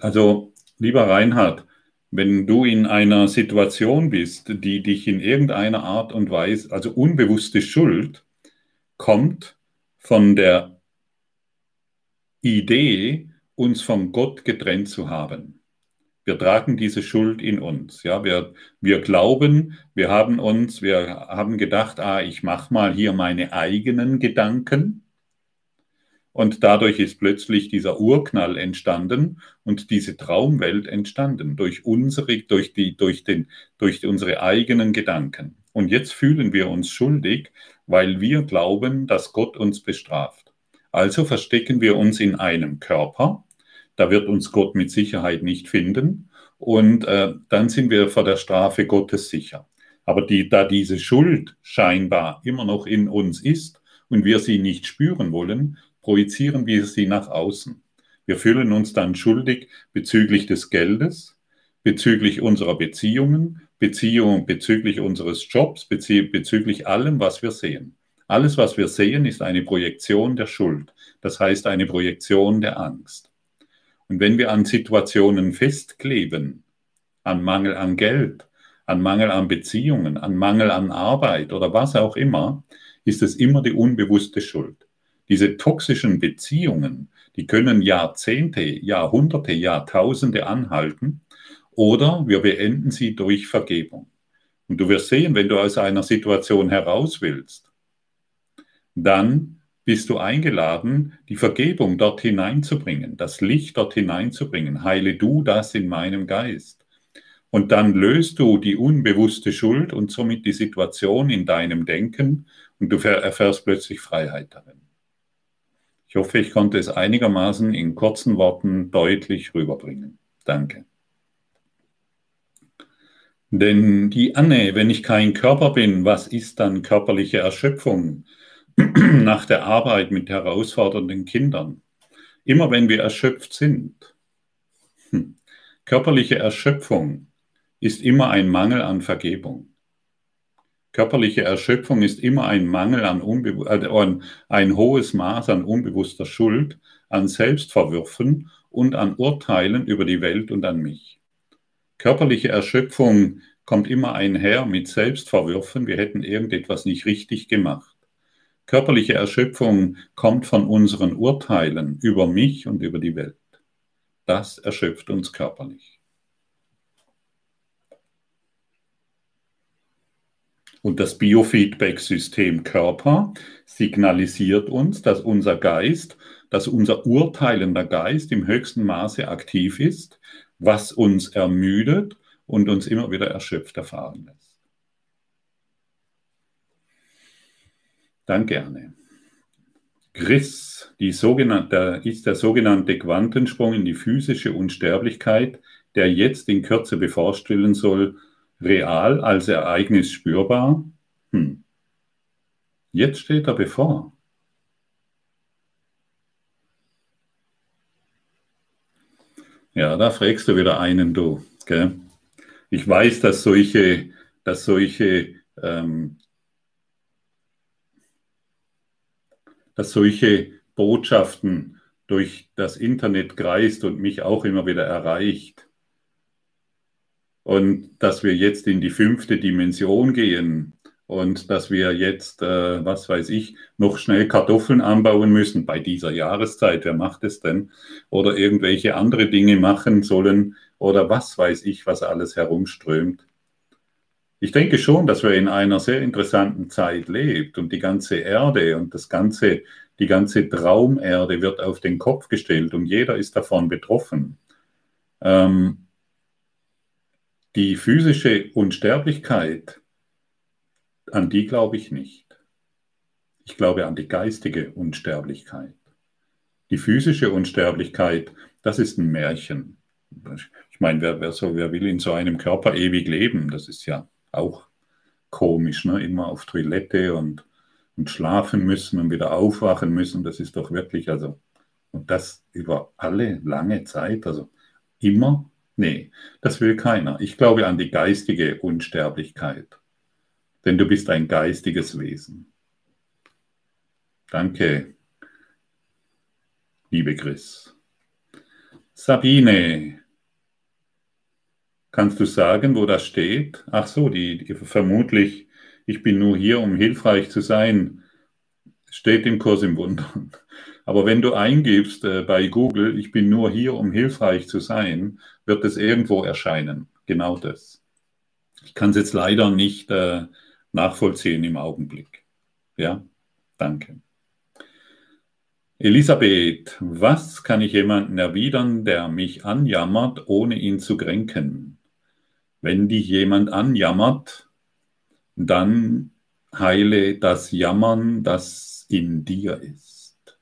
Also, lieber Reinhard, wenn du in einer Situation bist, die dich in irgendeiner Art und Weise, also unbewusste Schuld, kommt von der Idee, uns von Gott getrennt zu haben. Wir tragen diese Schuld in uns. Ja, wir, wir glauben, wir haben uns, wir haben gedacht, ah, ich mache mal hier meine eigenen Gedanken. Und dadurch ist plötzlich dieser Urknall entstanden und diese Traumwelt entstanden durch unsere, durch die, durch den, durch unsere eigenen Gedanken. Und jetzt fühlen wir uns schuldig, weil wir glauben, dass Gott uns bestraft. Also verstecken wir uns in einem Körper, da wird uns Gott mit Sicherheit nicht finden. Und äh, dann sind wir vor der Strafe Gottes sicher. Aber die, da diese Schuld scheinbar immer noch in uns ist und wir sie nicht spüren wollen, projizieren wir sie nach außen. Wir fühlen uns dann schuldig bezüglich des Geldes, bezüglich unserer Beziehungen, Beziehung bezüglich unseres Jobs, bezüglich allem, was wir sehen. Alles, was wir sehen, ist eine Projektion der Schuld. Das heißt eine Projektion der Angst. Und wenn wir an Situationen festkleben, an Mangel an Geld, an Mangel an Beziehungen, an Mangel an Arbeit oder was auch immer, ist es immer die unbewusste Schuld. Diese toxischen Beziehungen, die können Jahrzehnte, Jahrhunderte, Jahrtausende anhalten oder wir beenden sie durch Vergebung. Und du wirst sehen, wenn du aus einer Situation heraus willst, dann bist du eingeladen, die Vergebung dort hineinzubringen, das Licht dort hineinzubringen. Heile du das in meinem Geist. Und dann löst du die unbewusste Schuld und somit die Situation in deinem Denken und du erfährst plötzlich Freiheit darin. Ich hoffe, ich konnte es einigermaßen in kurzen Worten deutlich rüberbringen. Danke. Denn die Anne, wenn ich kein Körper bin, was ist dann körperliche Erschöpfung? (clears throat) nach der Arbeit mit herausfordernden Kindern. Immer wenn wir erschöpft sind. Hm. Körperliche Erschöpfung ist immer ein Mangel an Vergebung. Körperliche Erschöpfung ist immer ein Mangel an, Unbe äh, ein hohes Maß an unbewusster Schuld, an Selbstverwürfen und an Urteilen über die Welt und an mich. Körperliche Erschöpfung kommt immer einher mit Selbstverwürfen, wir hätten irgendetwas nicht richtig gemacht. Körperliche Erschöpfung kommt von unseren Urteilen über mich und über die Welt. Das erschöpft uns körperlich. Und das Biofeedback-System Körper signalisiert uns, dass unser Geist, dass unser urteilender Geist im höchsten Maße aktiv ist, was uns ermüdet und uns immer wieder erschöpft erfahren lässt. Dann gerne. Chris, ist der sogenannte Quantensprung in die physische Unsterblichkeit, der jetzt in Kürze bevorstellen soll, real als Ereignis spürbar? Hm. Jetzt steht er bevor. Ja, da fragst du wieder einen, du. Gell? Ich weiß, dass solche, dass solche ähm, dass solche Botschaften durch das Internet kreist und mich auch immer wieder erreicht. Und dass wir jetzt in die fünfte Dimension gehen und dass wir jetzt, äh, was weiß ich, noch schnell Kartoffeln anbauen müssen bei dieser Jahreszeit. Wer macht es denn? Oder irgendwelche andere Dinge machen sollen oder was weiß ich, was alles herumströmt. Ich denke schon, dass wir in einer sehr interessanten Zeit lebt und die ganze Erde und das ganze, die ganze Traumerde wird auf den Kopf gestellt und jeder ist davon betroffen. Ähm, die physische Unsterblichkeit, an die glaube ich nicht. Ich glaube an die geistige Unsterblichkeit. Die physische Unsterblichkeit, das ist ein Märchen. Ich meine, wer, wer, so, wer will in so einem Körper ewig leben? Das ist ja auch komisch, ne? immer auf Toilette und, und schlafen müssen und wieder aufwachen müssen. Das ist doch wirklich, also, und das über alle lange Zeit, also immer, nee, das will keiner. Ich glaube an die geistige Unsterblichkeit, denn du bist ein geistiges Wesen. Danke, liebe Chris. Sabine, Kannst du sagen, wo das steht? Ach so, die, vermutlich, ich bin nur hier, um hilfreich zu sein. Steht im Kurs im Wundern. (laughs) Aber wenn du eingibst äh, bei Google, ich bin nur hier, um hilfreich zu sein, wird es irgendwo erscheinen. Genau das. Ich kann es jetzt leider nicht äh, nachvollziehen im Augenblick. Ja, danke. Elisabeth, was kann ich jemanden erwidern, der mich anjammert, ohne ihn zu kränken? Wenn dich jemand anjammert, dann heile das Jammern, das in dir ist.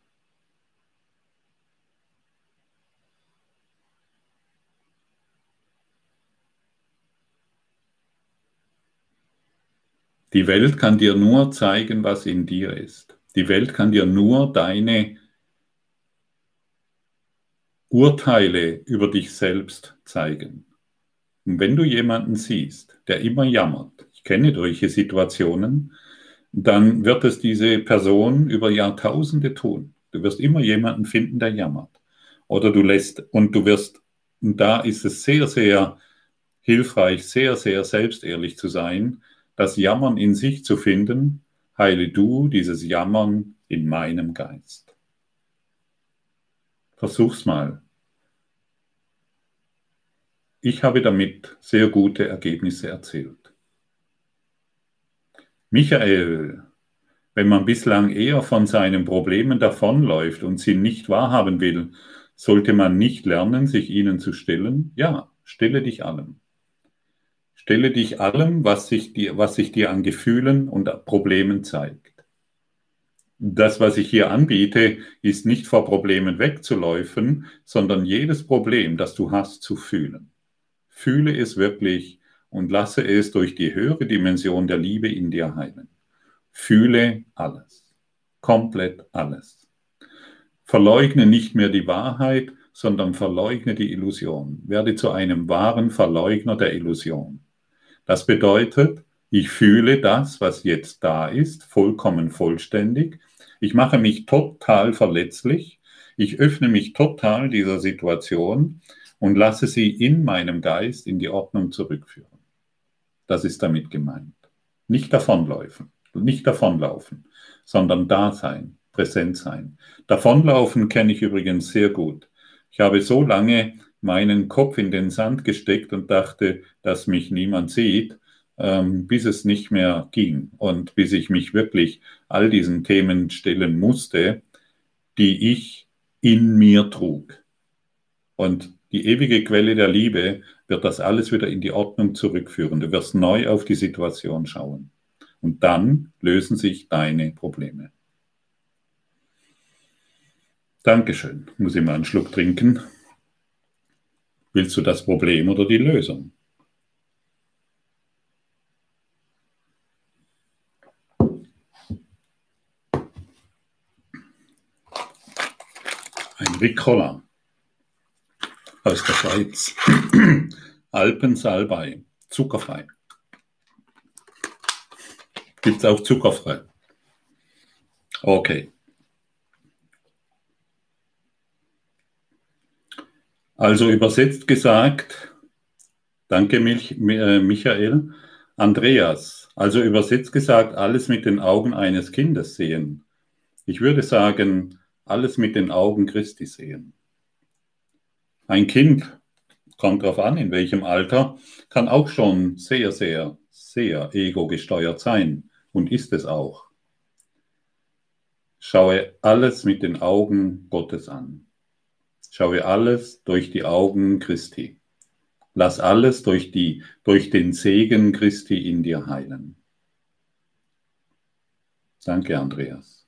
Die Welt kann dir nur zeigen, was in dir ist. Die Welt kann dir nur deine Urteile über dich selbst zeigen. Und wenn du jemanden siehst, der immer jammert, ich kenne solche Situationen, dann wird es diese Person über Jahrtausende tun. Du wirst immer jemanden finden, der jammert. Oder du lässt, und du wirst, und da ist es sehr, sehr hilfreich, sehr, sehr selbstehrlich zu sein, das Jammern in sich zu finden, heile du dieses Jammern in meinem Geist. Versuch's mal. Ich habe damit sehr gute Ergebnisse erzielt. Michael, wenn man bislang eher von seinen Problemen davonläuft und sie nicht wahrhaben will, sollte man nicht lernen, sich ihnen zu stellen? Ja, stelle dich allem. Stelle dich allem, was sich dir, was sich dir an Gefühlen und Problemen zeigt das, was ich hier anbiete, ist nicht vor Problemen wegzuläufen, sondern jedes Problem, das du hast, zu fühlen. Fühle es wirklich und lasse es durch die höhere Dimension der Liebe in dir heilen. Fühle alles, komplett alles. Verleugne nicht mehr die Wahrheit, sondern verleugne die Illusion. Werde zu einem wahren Verleugner der Illusion. Das bedeutet, ich fühle das, was jetzt da ist, vollkommen vollständig. Ich mache mich total verletzlich. Ich öffne mich total dieser Situation und lasse sie in meinem Geist in die Ordnung zurückführen. Das ist damit gemeint. Nicht davonlaufen, nicht davonlaufen, sondern da sein, präsent sein. Davonlaufen kenne ich übrigens sehr gut. Ich habe so lange meinen Kopf in den Sand gesteckt und dachte, dass mich niemand sieht ähm, bis es nicht mehr ging und bis ich mich wirklich all diesen Themen stellen musste, die ich in mir trug. Und die ewige Quelle der Liebe wird das alles wieder in die Ordnung zurückführen. Du wirst neu auf die Situation schauen. Und dann lösen sich deine Probleme. Dankeschön. Muss ich mal einen Schluck trinken? Willst du das Problem oder die Lösung? Ricola aus der Schweiz. Alpensalbei, zuckerfrei. Gibt es auch zuckerfrei? Okay. Also übersetzt gesagt, danke Mich, äh, Michael, Andreas, also übersetzt gesagt, alles mit den Augen eines Kindes sehen. Ich würde sagen, alles mit den Augen Christi sehen. Ein Kind, kommt darauf an, in welchem Alter, kann auch schon sehr, sehr, sehr ego-gesteuert sein und ist es auch. Schaue alles mit den Augen Gottes an. Schaue alles durch die Augen Christi. Lass alles durch, die, durch den Segen Christi in dir heilen. Danke, Andreas.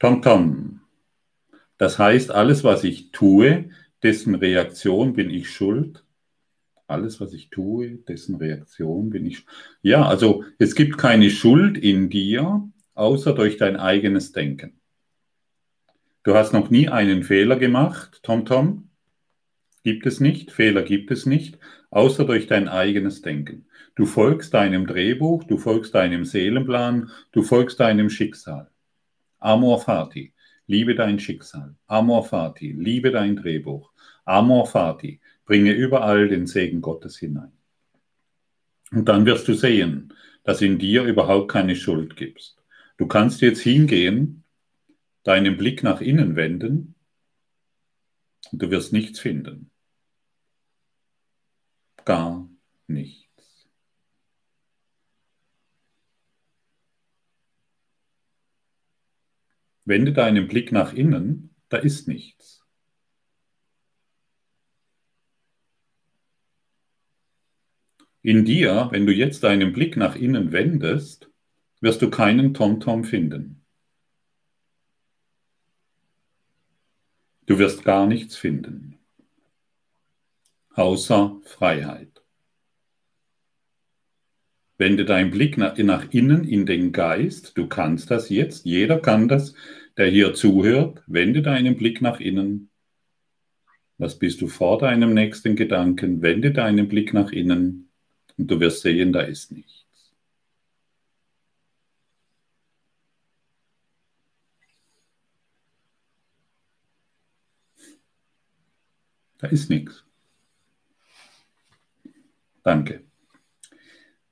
Tom Tom. Das heißt, alles, was ich tue, dessen Reaktion bin ich schuld. Alles, was ich tue, dessen Reaktion bin ich. Ja, also es gibt keine Schuld in dir, außer durch dein eigenes Denken. Du hast noch nie einen Fehler gemacht, Tom Tom. Gibt es nicht, Fehler gibt es nicht, außer durch dein eigenes Denken. Du folgst deinem Drehbuch, du folgst deinem Seelenplan, du folgst deinem Schicksal. Amor Fati. Liebe dein Schicksal. Amor Fati, liebe dein Drehbuch. Amor Fati, bringe überall den Segen Gottes hinein. Und dann wirst du sehen, dass in dir überhaupt keine Schuld gibt. Du kannst jetzt hingehen deinen Blick nach innen wenden und du wirst nichts finden. Gar nichts. Wende deinen Blick nach innen, da ist nichts. In dir, wenn du jetzt deinen Blick nach innen wendest, wirst du keinen TomTom finden. Du wirst gar nichts finden, außer Freiheit. Wende deinen Blick nach, nach, innen in den Geist. Du kannst das jetzt. Jeder kann das, der hier zuhört. Wende deinen Blick nach innen. Was bist du vor deinem nächsten Gedanken? Wende deinen Blick nach innen. Und du wirst sehen, da ist nichts. Da ist nichts. Danke.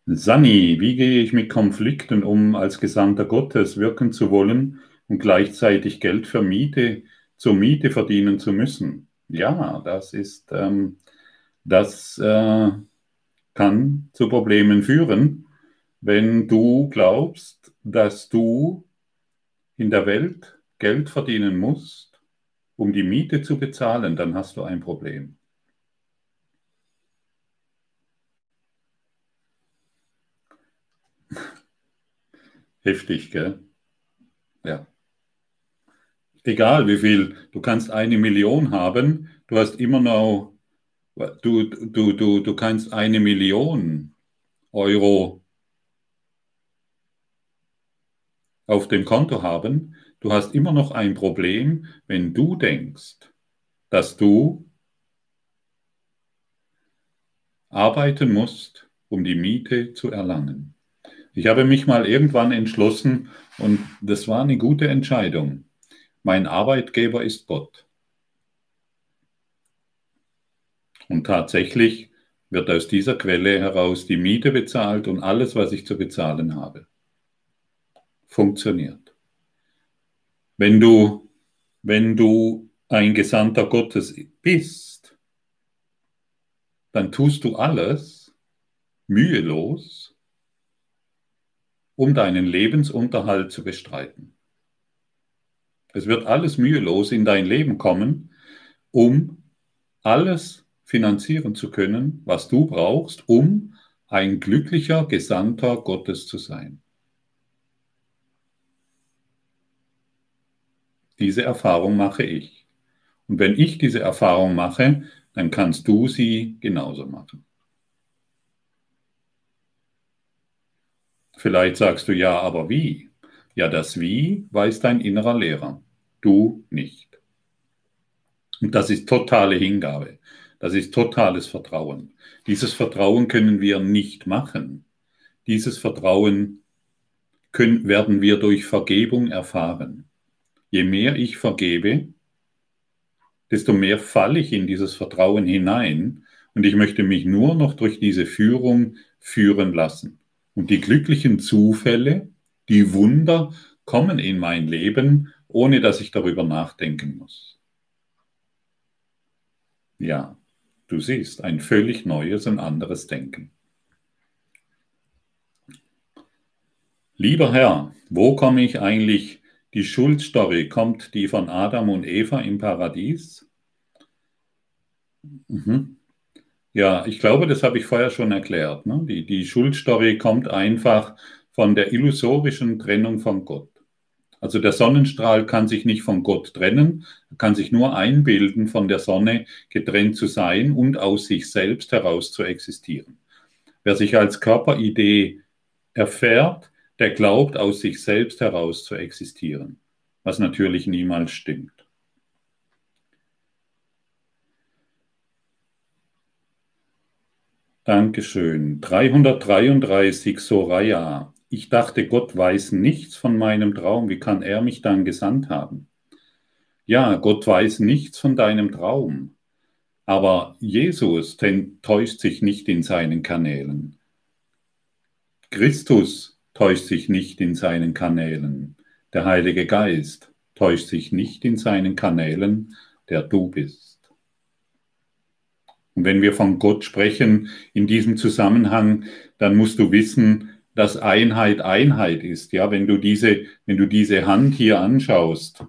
Sani, wie gehe ich mit Konflikten um, als Gesandter Gottes wirken zu wollen und gleichzeitig Geld für Miete zur Miete verdienen zu müssen? Ja, das ist, ähm, das äh, kann zu Problemen führen, wenn du glaubst, dass du in der Welt Geld verdienen musst, um die Miete zu bezahlen, dann hast du ein Problem. Heftig, gell? Ja. Egal wie viel, du kannst eine Million haben, du hast immer noch Du, du, du, du kannst eine Million Euro auf dem Konto haben. Du hast immer noch ein Problem, wenn du denkst, dass du arbeiten musst, um die Miete zu erlangen. Ich habe mich mal irgendwann entschlossen und das war eine gute Entscheidung. Mein Arbeitgeber ist Gott. Und tatsächlich wird aus dieser Quelle heraus die Miete bezahlt und alles, was ich zu bezahlen habe. Funktioniert. Wenn du, wenn du ein Gesandter Gottes bist, dann tust du alles mühelos, um deinen Lebensunterhalt zu bestreiten. Es wird alles mühelos in dein Leben kommen, um alles finanzieren zu können, was du brauchst, um ein glücklicher Gesandter Gottes zu sein. Diese Erfahrung mache ich. Und wenn ich diese Erfahrung mache, dann kannst du sie genauso machen. Vielleicht sagst du ja, aber wie? Ja, das Wie weiß dein innerer Lehrer, du nicht. Und das ist totale Hingabe. Das ist totales Vertrauen. Dieses Vertrauen können wir nicht machen. Dieses Vertrauen können, werden wir durch Vergebung erfahren. Je mehr ich vergebe, desto mehr falle ich in dieses Vertrauen hinein und ich möchte mich nur noch durch diese Führung führen lassen. Und die glücklichen Zufälle, die Wunder kommen in mein Leben, ohne dass ich darüber nachdenken muss. Ja, Du siehst ein völlig neues und anderes Denken. Lieber Herr, wo komme ich eigentlich? Die Schuldstory, kommt die von Adam und Eva im Paradies? Mhm. Ja, ich glaube, das habe ich vorher schon erklärt. Ne? Die, die Schuldstory kommt einfach von der illusorischen Trennung von Gott. Also der Sonnenstrahl kann sich nicht von Gott trennen, kann sich nur einbilden, von der Sonne getrennt zu sein und aus sich selbst heraus zu existieren. Wer sich als Körperidee erfährt, der glaubt, aus sich selbst heraus zu existieren, was natürlich niemals stimmt. Dankeschön. 333 Soraya. Ich dachte, Gott weiß nichts von meinem Traum. Wie kann er mich dann gesandt haben? Ja, Gott weiß nichts von deinem Traum. Aber Jesus täuscht sich nicht in seinen Kanälen. Christus täuscht sich nicht in seinen Kanälen. Der Heilige Geist täuscht sich nicht in seinen Kanälen, der du bist. Und wenn wir von Gott sprechen in diesem Zusammenhang, dann musst du wissen, dass Einheit Einheit ist. Ja, wenn du diese, wenn du diese Hand hier anschaust,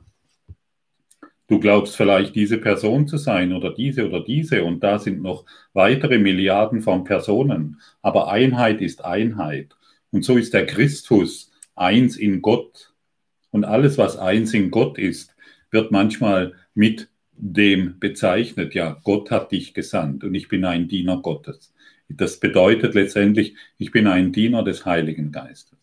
du glaubst vielleicht diese Person zu sein oder diese oder diese und da sind noch weitere Milliarden von Personen. Aber Einheit ist Einheit. Und so ist der Christus eins in Gott. Und alles, was eins in Gott ist, wird manchmal mit dem bezeichnet, ja, Gott hat dich gesandt und ich bin ein Diener Gottes. Das bedeutet letztendlich, ich bin ein Diener des Heiligen Geistes.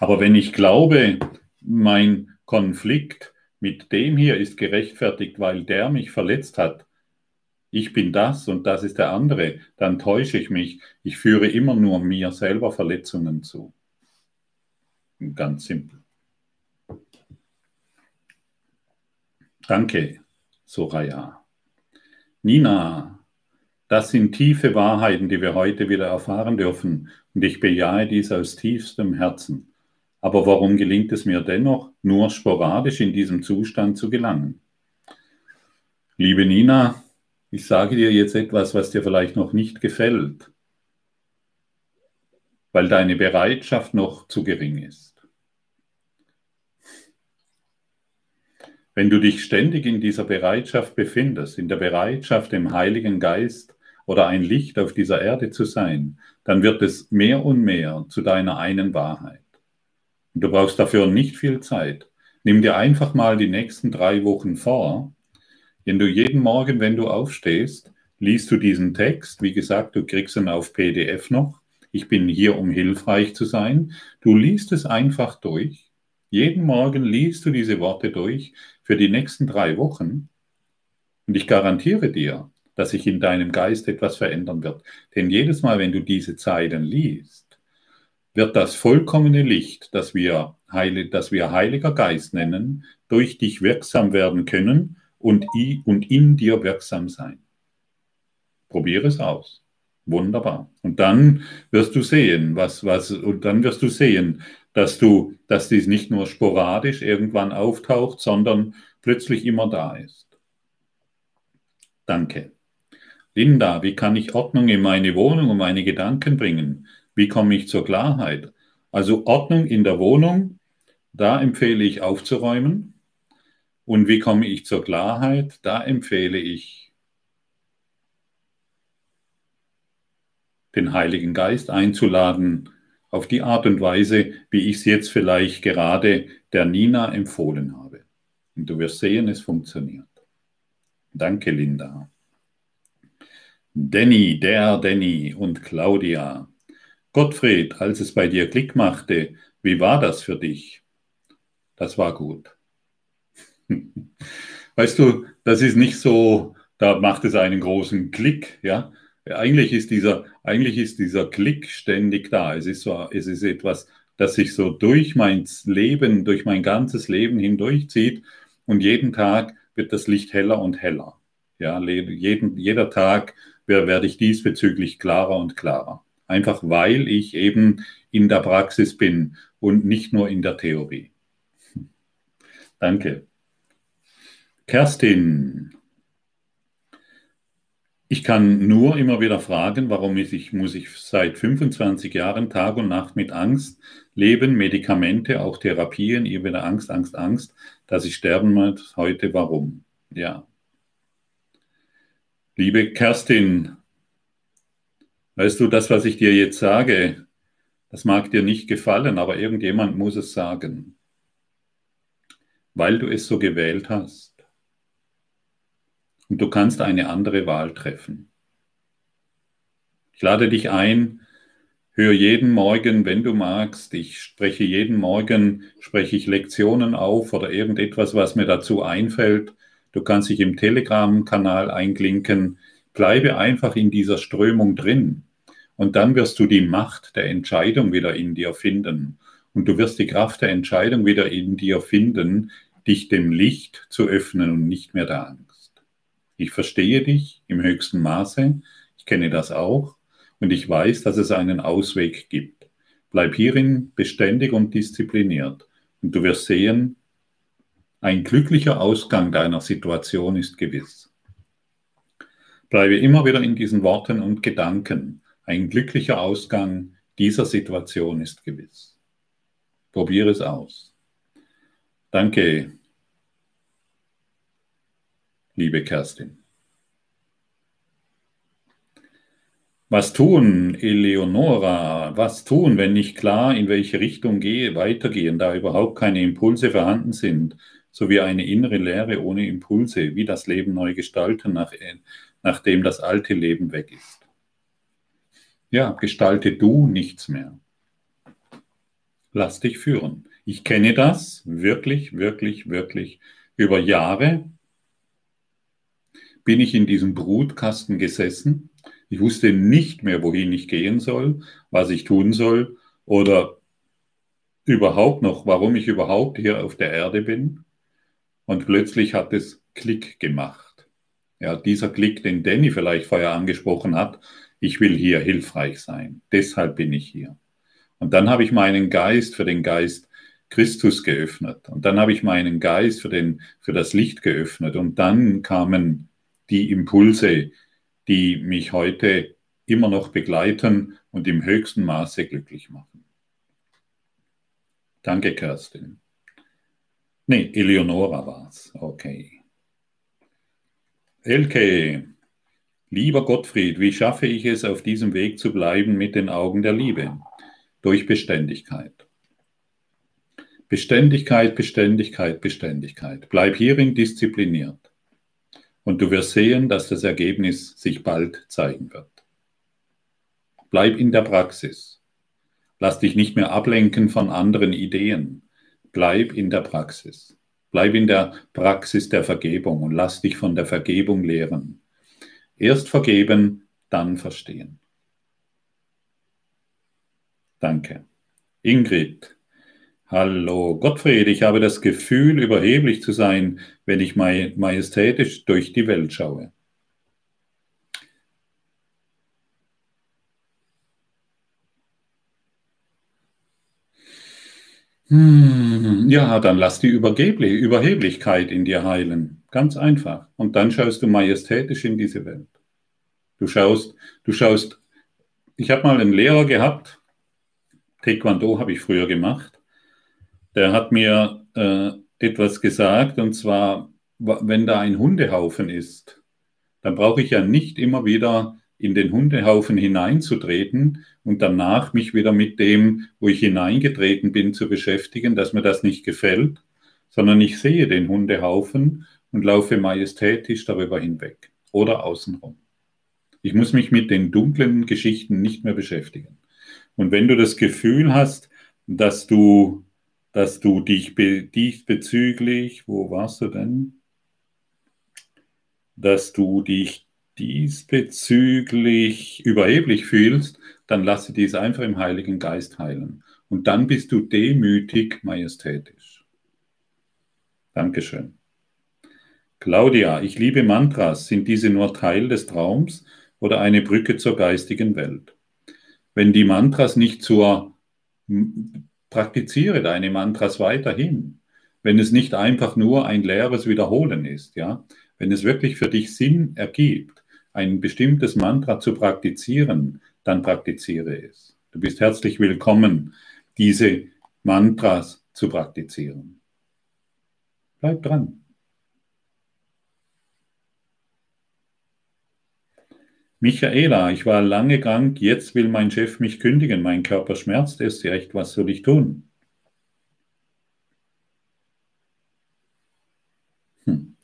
Aber wenn ich glaube, mein Konflikt mit dem hier ist gerechtfertigt, weil der mich verletzt hat, ich bin das und das ist der andere, dann täusche ich mich. Ich führe immer nur mir selber Verletzungen zu. Ganz simpel. Danke, Soraya. Nina, das sind tiefe Wahrheiten, die wir heute wieder erfahren dürfen. Und ich bejahe dies aus tiefstem Herzen. Aber warum gelingt es mir dennoch, nur sporadisch in diesem Zustand zu gelangen? Liebe Nina, ich sage dir jetzt etwas, was dir vielleicht noch nicht gefällt, weil deine Bereitschaft noch zu gering ist. Wenn du dich ständig in dieser Bereitschaft befindest, in der Bereitschaft, dem Heiligen Geist oder ein Licht auf dieser Erde zu sein, dann wird es mehr und mehr zu deiner einen Wahrheit. Und du brauchst dafür nicht viel Zeit. Nimm dir einfach mal die nächsten drei Wochen vor, wenn du jeden Morgen, wenn du aufstehst, liest du diesen Text. Wie gesagt, du kriegst ihn auf PDF noch. Ich bin hier, um hilfreich zu sein. Du liest es einfach durch. Jeden Morgen liest du diese Worte durch für die nächsten drei Wochen. Und ich garantiere dir, dass sich in deinem Geist etwas verändern wird. Denn jedes Mal, wenn du diese Zeilen liest, wird das vollkommene Licht, das wir, Heil das wir Heiliger Geist nennen, durch dich wirksam werden können und, und in dir wirksam sein. Probiere es aus. Wunderbar. Und dann wirst du sehen, was, was, und dann wirst du sehen, dass du, dass dies nicht nur sporadisch irgendwann auftaucht, sondern plötzlich immer da ist. Danke. Linda, wie kann ich Ordnung in meine Wohnung und meine Gedanken bringen? Wie komme ich zur Klarheit? Also Ordnung in der Wohnung, da empfehle ich aufzuräumen. Und wie komme ich zur Klarheit? Da empfehle ich den Heiligen Geist einzuladen, auf die Art und Weise, wie ich es jetzt vielleicht gerade der Nina empfohlen habe. Und du wirst sehen, es funktioniert. Danke, Linda. Danny, der Danny und Claudia. Gottfried, als es bei dir Klick machte, wie war das für dich? Das war gut. (laughs) Weißt du, das ist nicht so, da macht es einen großen Klick, ja. Eigentlich ist dieser, eigentlich ist dieser Klick ständig da. Es ist so, es ist etwas, das sich so durch mein Leben, durch mein ganzes Leben hindurchzieht und jeden Tag wird das Licht heller und heller. Ja, jeden, jeder Tag werde ich diesbezüglich klarer und klarer. Einfach weil ich eben in der Praxis bin und nicht nur in der Theorie. Danke. Kerstin, ich kann nur immer wieder fragen, warum ich, muss ich seit 25 Jahren Tag und Nacht mit Angst leben, Medikamente, auch Therapien, ihr wieder Angst, Angst, Angst, dass ich sterben muss. Heute warum? Ja. Liebe Kerstin, weißt du, das, was ich dir jetzt sage, das mag dir nicht gefallen, aber irgendjemand muss es sagen, weil du es so gewählt hast. Und du kannst eine andere Wahl treffen. Ich lade dich ein, hör jeden Morgen, wenn du magst, ich spreche jeden Morgen, spreche ich Lektionen auf oder irgendetwas, was mir dazu einfällt. Du kannst dich im Telegram-Kanal einklinken. Bleibe einfach in dieser Strömung drin. Und dann wirst du die Macht der Entscheidung wieder in dir finden. Und du wirst die Kraft der Entscheidung wieder in dir finden, dich dem Licht zu öffnen und nicht mehr der Angst. Ich verstehe dich im höchsten Maße, ich kenne das auch und ich weiß, dass es einen Ausweg gibt. Bleib hierin beständig und diszipliniert und du wirst sehen, Ein glücklicher Ausgang deiner Situation ist gewiss. Bleibe immer wieder in diesen Worten und Gedanken. Ein glücklicher Ausgang dieser Situation ist gewiss. Probiere es aus. Danke, liebe Kerstin. Was tun, Eleonora? Was tun, wenn nicht klar, in welche Richtung gehe, weitergehen, da überhaupt keine Impulse vorhanden sind, sowie eine innere Leere ohne Impulse, wie das Leben neu gestalten, nach, nachdem das alte Leben weg ist? Ja, gestalte du nichts mehr. Lass dich führen. Ich kenne das wirklich, wirklich, wirklich über Jahre. Bin ich in diesem Brutkasten gesessen ich wusste nicht mehr, wohin ich gehen soll, was ich tun soll oder überhaupt noch, warum ich überhaupt hier auf der Erde bin. Und plötzlich hat es Klick gemacht. Ja, dieser Klick, den Danny vielleicht vorher angesprochen hat, ich will hier hilfreich sein. Deshalb bin ich hier. Und dann habe ich meinen Geist für den Geist Christus geöffnet. Und dann habe ich meinen Geist für, den, für das Licht geöffnet. Und dann kamen die Impulse, die mich heute immer noch begleiten und im höchsten Maße glücklich machen. Danke, Kerstin. Nee, Eleonora war's. Okay. Elke, lieber Gottfried, wie schaffe ich es, auf diesem Weg zu bleiben mit den Augen der Liebe? Durch Beständigkeit. Beständigkeit, Beständigkeit, Beständigkeit. Bleib hierin diszipliniert. Und du wirst sehen, dass das Ergebnis sich bald zeigen wird. Bleib in der Praxis. Lass dich nicht mehr ablenken von anderen Ideen. Bleib in der Praxis. Bleib in der Praxis der Vergebung und lass dich von der Vergebung lehren. Erst vergeben, dann verstehen. Danke. Ingrid, Hallo Gottfried, ich habe das Gefühl, überheblich zu sein, wenn ich majestätisch durch die Welt schaue. Hm, ja, dann lass die Überheblichkeit in dir heilen. Ganz einfach. Und dann schaust du majestätisch in diese Welt. Du schaust, du schaust, ich habe mal einen Lehrer gehabt, Taekwondo habe ich früher gemacht der hat mir äh, etwas gesagt, und zwar, wenn da ein Hundehaufen ist, dann brauche ich ja nicht immer wieder in den Hundehaufen hineinzutreten und danach mich wieder mit dem, wo ich hineingetreten bin, zu beschäftigen, dass mir das nicht gefällt, sondern ich sehe den Hundehaufen und laufe majestätisch darüber hinweg oder außenrum. Ich muss mich mit den dunklen Geschichten nicht mehr beschäftigen. Und wenn du das Gefühl hast, dass du dass du dich diesbezüglich, wo warst du denn? Dass du dich diesbezüglich überheblich fühlst, dann lasse dies einfach im Heiligen Geist heilen. Und dann bist du demütig majestätisch. Dankeschön. Claudia, ich liebe Mantras. Sind diese nur Teil des Traums oder eine Brücke zur geistigen Welt? Wenn die Mantras nicht zur praktiziere deine Mantras weiterhin. Wenn es nicht einfach nur ein leeres Wiederholen ist, ja. Wenn es wirklich für dich Sinn ergibt, ein bestimmtes Mantra zu praktizieren, dann praktiziere es. Du bist herzlich willkommen, diese Mantras zu praktizieren. Bleib dran. Michaela, ich war lange krank, jetzt will mein Chef mich kündigen, mein Körper schmerzt es echt, was soll ich tun? Hm.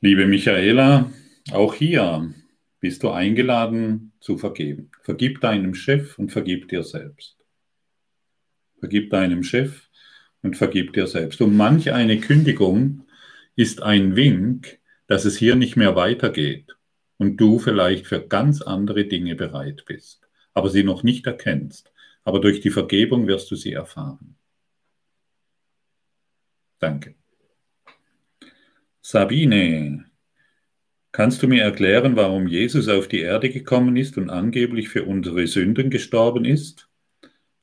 Liebe Michaela, auch hier bist du eingeladen zu vergeben. Vergib deinem Chef und vergib dir selbst. Vergib deinem Chef und vergib dir selbst. Und manch eine Kündigung ist ein Wink, dass es hier nicht mehr weitergeht und du vielleicht für ganz andere Dinge bereit bist, aber sie noch nicht erkennst. Aber durch die Vergebung wirst du sie erfahren. Danke. Sabine, kannst du mir erklären, warum Jesus auf die Erde gekommen ist und angeblich für unsere Sünden gestorben ist?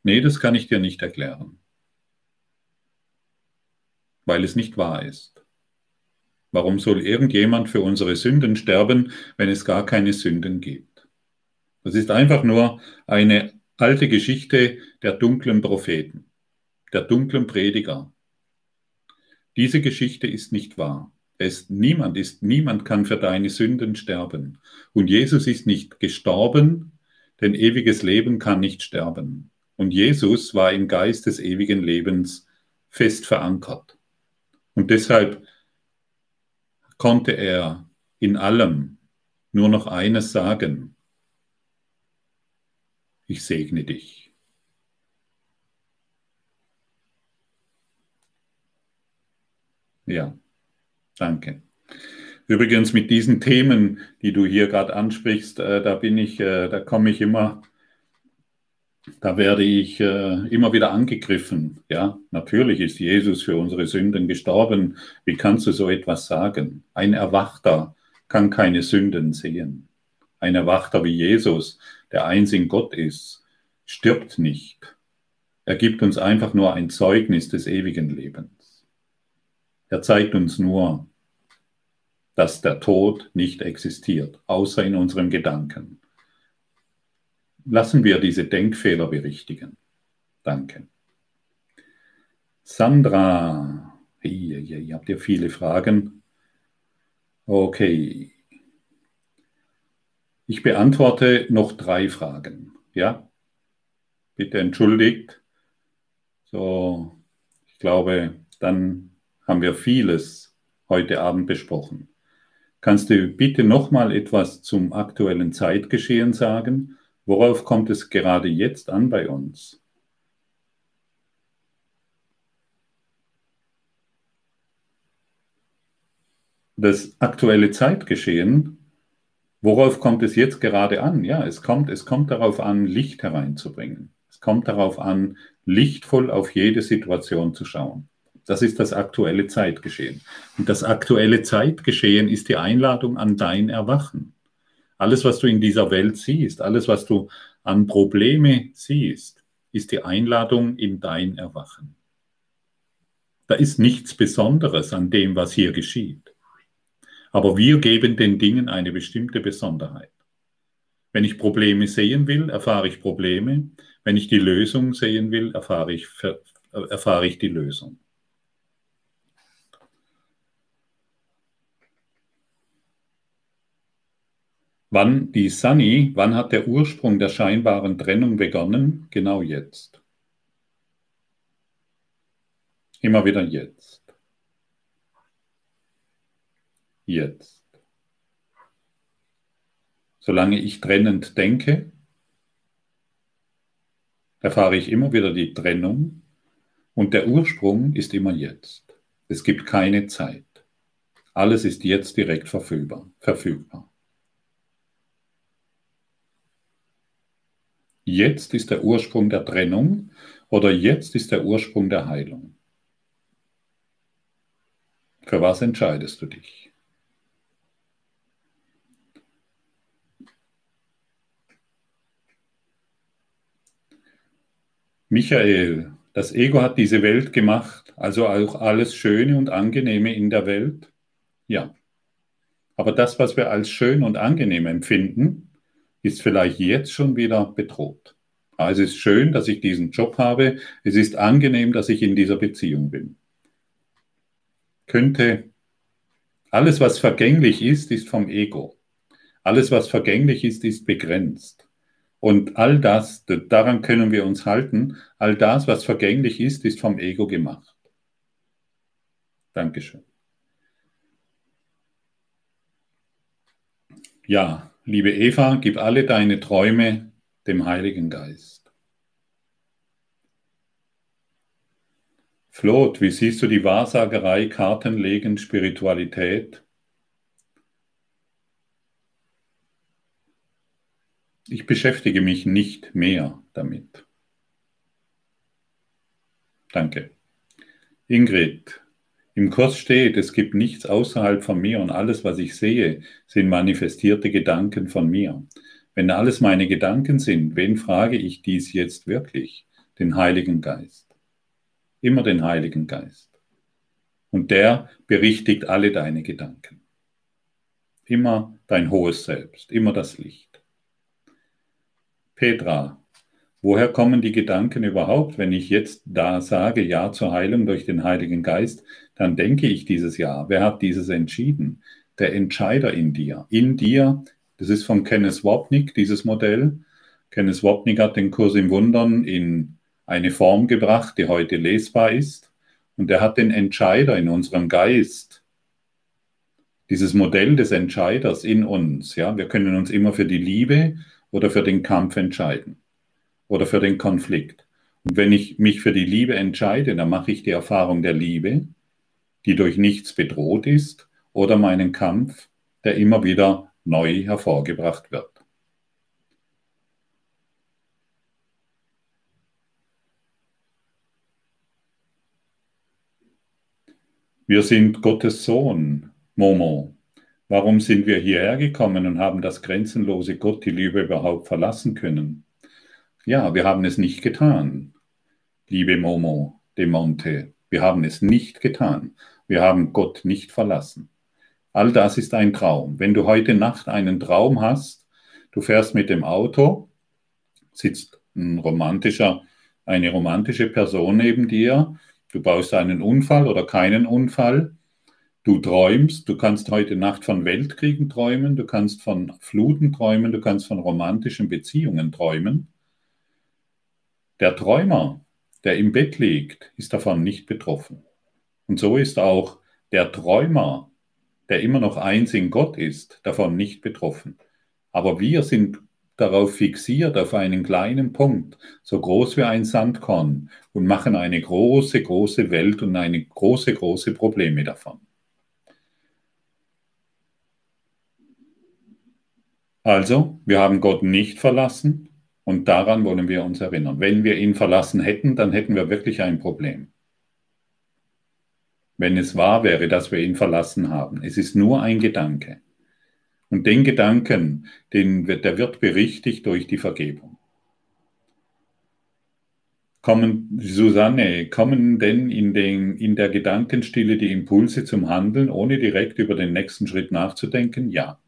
Nee, das kann ich dir nicht erklären. weil es nicht wahr ist. Warum soll irgendjemand für unsere Sünden sterben, wenn es gar keine Sünden gibt? Das ist einfach nur eine alte Geschichte der dunklen Propheten, der dunklen Prediger. Diese Geschichte ist nicht wahr. Es, niemand ist, niemand kann für deine Sünden sterben. Und Jesus ist nicht gestorben, denn ewiges Leben kann nicht sterben. Und Jesus war im Geist des ewigen Lebens fest verankert. Und deshalb konnte er in allem nur noch eines sagen. Ich segne dich. Ja, danke. Übrigens mit diesen Themen, die du hier gerade ansprichst, äh, da bin ich, äh, da komme ich immer da werde ich äh, immer wieder angegriffen. Ja, natürlich ist Jesus für unsere Sünden gestorben. Wie kannst du so etwas sagen? Ein Erwachter kann keine Sünden sehen. Ein Erwachter wie Jesus, der eins in Gott ist, stirbt nicht. Er gibt uns einfach nur ein Zeugnis des ewigen Lebens. Er zeigt uns nur, dass der Tod nicht existiert, außer in unserem Gedanken lassen wir diese Denkfehler berichtigen. Danke. Sandra, hier, hier, ihr habt ja viele Fragen. Okay. Ich beantworte noch drei Fragen. Ja? Bitte entschuldigt. So, ich glaube, dann haben wir vieles heute Abend besprochen. Kannst du bitte noch mal etwas zum aktuellen Zeitgeschehen sagen Worauf kommt es gerade jetzt an bei uns? Das aktuelle Zeitgeschehen, worauf kommt es jetzt gerade an? Ja, es kommt, es kommt darauf an, Licht hereinzubringen. Es kommt darauf an, lichtvoll auf jede Situation zu schauen. Das ist das aktuelle Zeitgeschehen. Und das aktuelle Zeitgeschehen ist die Einladung an dein Erwachen. Alles, was du in dieser Welt siehst, alles, was du an Probleme siehst, ist die Einladung in dein Erwachen. Da ist nichts Besonderes an dem, was hier geschieht. Aber wir geben den Dingen eine bestimmte Besonderheit. Wenn ich Probleme sehen will, erfahre ich Probleme. Wenn ich die Lösung sehen will, erfahre ich, erfahre ich die Lösung. Wann die Sunny, wann hat der Ursprung der scheinbaren Trennung begonnen? Genau jetzt. Immer wieder jetzt. Jetzt. Solange ich trennend denke, erfahre ich immer wieder die Trennung und der Ursprung ist immer jetzt. Es gibt keine Zeit. Alles ist jetzt direkt verfügbar. verfügbar. Jetzt ist der Ursprung der Trennung oder jetzt ist der Ursprung der Heilung. Für was entscheidest du dich? Michael, das Ego hat diese Welt gemacht, also auch alles Schöne und Angenehme in der Welt? Ja. Aber das, was wir als schön und angenehm empfinden, ist vielleicht jetzt schon wieder bedroht. Also es ist schön, dass ich diesen Job habe. Es ist angenehm, dass ich in dieser Beziehung bin. Könnte alles, was vergänglich ist, ist vom Ego. Alles, was vergänglich ist, ist begrenzt. Und all das, daran können wir uns halten, all das, was vergänglich ist, ist vom Ego gemacht. Dankeschön. Ja, Liebe Eva, gib alle deine Träume dem Heiligen Geist. Flot, wie siehst du die Wahrsagerei, Kartenlegen, Spiritualität? Ich beschäftige mich nicht mehr damit. Danke. Ingrid, im Kurs steht, es gibt nichts außerhalb von mir und alles, was ich sehe, sind manifestierte Gedanken von mir. Wenn alles meine Gedanken sind, wen frage ich dies jetzt wirklich? Den Heiligen Geist. Immer den Heiligen Geist. Und der berichtigt alle deine Gedanken. Immer dein hohes Selbst, immer das Licht. Petra, woher kommen die Gedanken überhaupt? Wenn ich jetzt da sage, Ja zur Heilung durch den Heiligen Geist, dann denke ich dieses Ja. Wer hat dieses entschieden? Der Entscheider in dir. In dir, das ist von Kenneth Wapnick, dieses Modell. Kenneth Wapnick hat den Kurs im Wundern in eine Form gebracht, die heute lesbar ist. Und er hat den Entscheider in unserem Geist, dieses Modell des Entscheiders in uns. Ja, wir können uns immer für die Liebe oder für den Kampf entscheiden oder für den Konflikt. Und wenn ich mich für die Liebe entscheide, dann mache ich die Erfahrung der Liebe, die durch nichts bedroht ist, oder meinen Kampf, der immer wieder neu hervorgebracht wird. Wir sind Gottes Sohn, Momo. Warum sind wir hierher gekommen und haben das grenzenlose Gott, die Liebe überhaupt verlassen können? Ja, wir haben es nicht getan, liebe Momo de Monte. Wir haben es nicht getan. Wir haben Gott nicht verlassen. All das ist ein Traum. Wenn du heute Nacht einen Traum hast, du fährst mit dem Auto, sitzt ein romantischer, eine romantische Person neben dir Du baust einen Unfall oder keinen Unfall. Du träumst, du kannst heute Nacht von Weltkriegen träumen, du kannst von Fluten träumen, du kannst von romantischen Beziehungen träumen. Der Träumer, der im Bett liegt, ist davon nicht betroffen. Und so ist auch der Träumer, der immer noch eins in Gott ist, davon nicht betroffen. Aber wir sind darauf fixiert, auf einen kleinen Punkt, so groß wie ein Sandkorn, und machen eine große, große Welt und eine große, große Probleme davon. Also, wir haben Gott nicht verlassen und daran wollen wir uns erinnern. Wenn wir ihn verlassen hätten, dann hätten wir wirklich ein Problem. Wenn es wahr wäre, dass wir ihn verlassen haben. Es ist nur ein Gedanke. Und den Gedanken, den, der wird berichtigt durch die Vergebung. Kommen, Susanne, kommen denn in, den, in der Gedankenstille die Impulse zum Handeln, ohne direkt über den nächsten Schritt nachzudenken? Ja.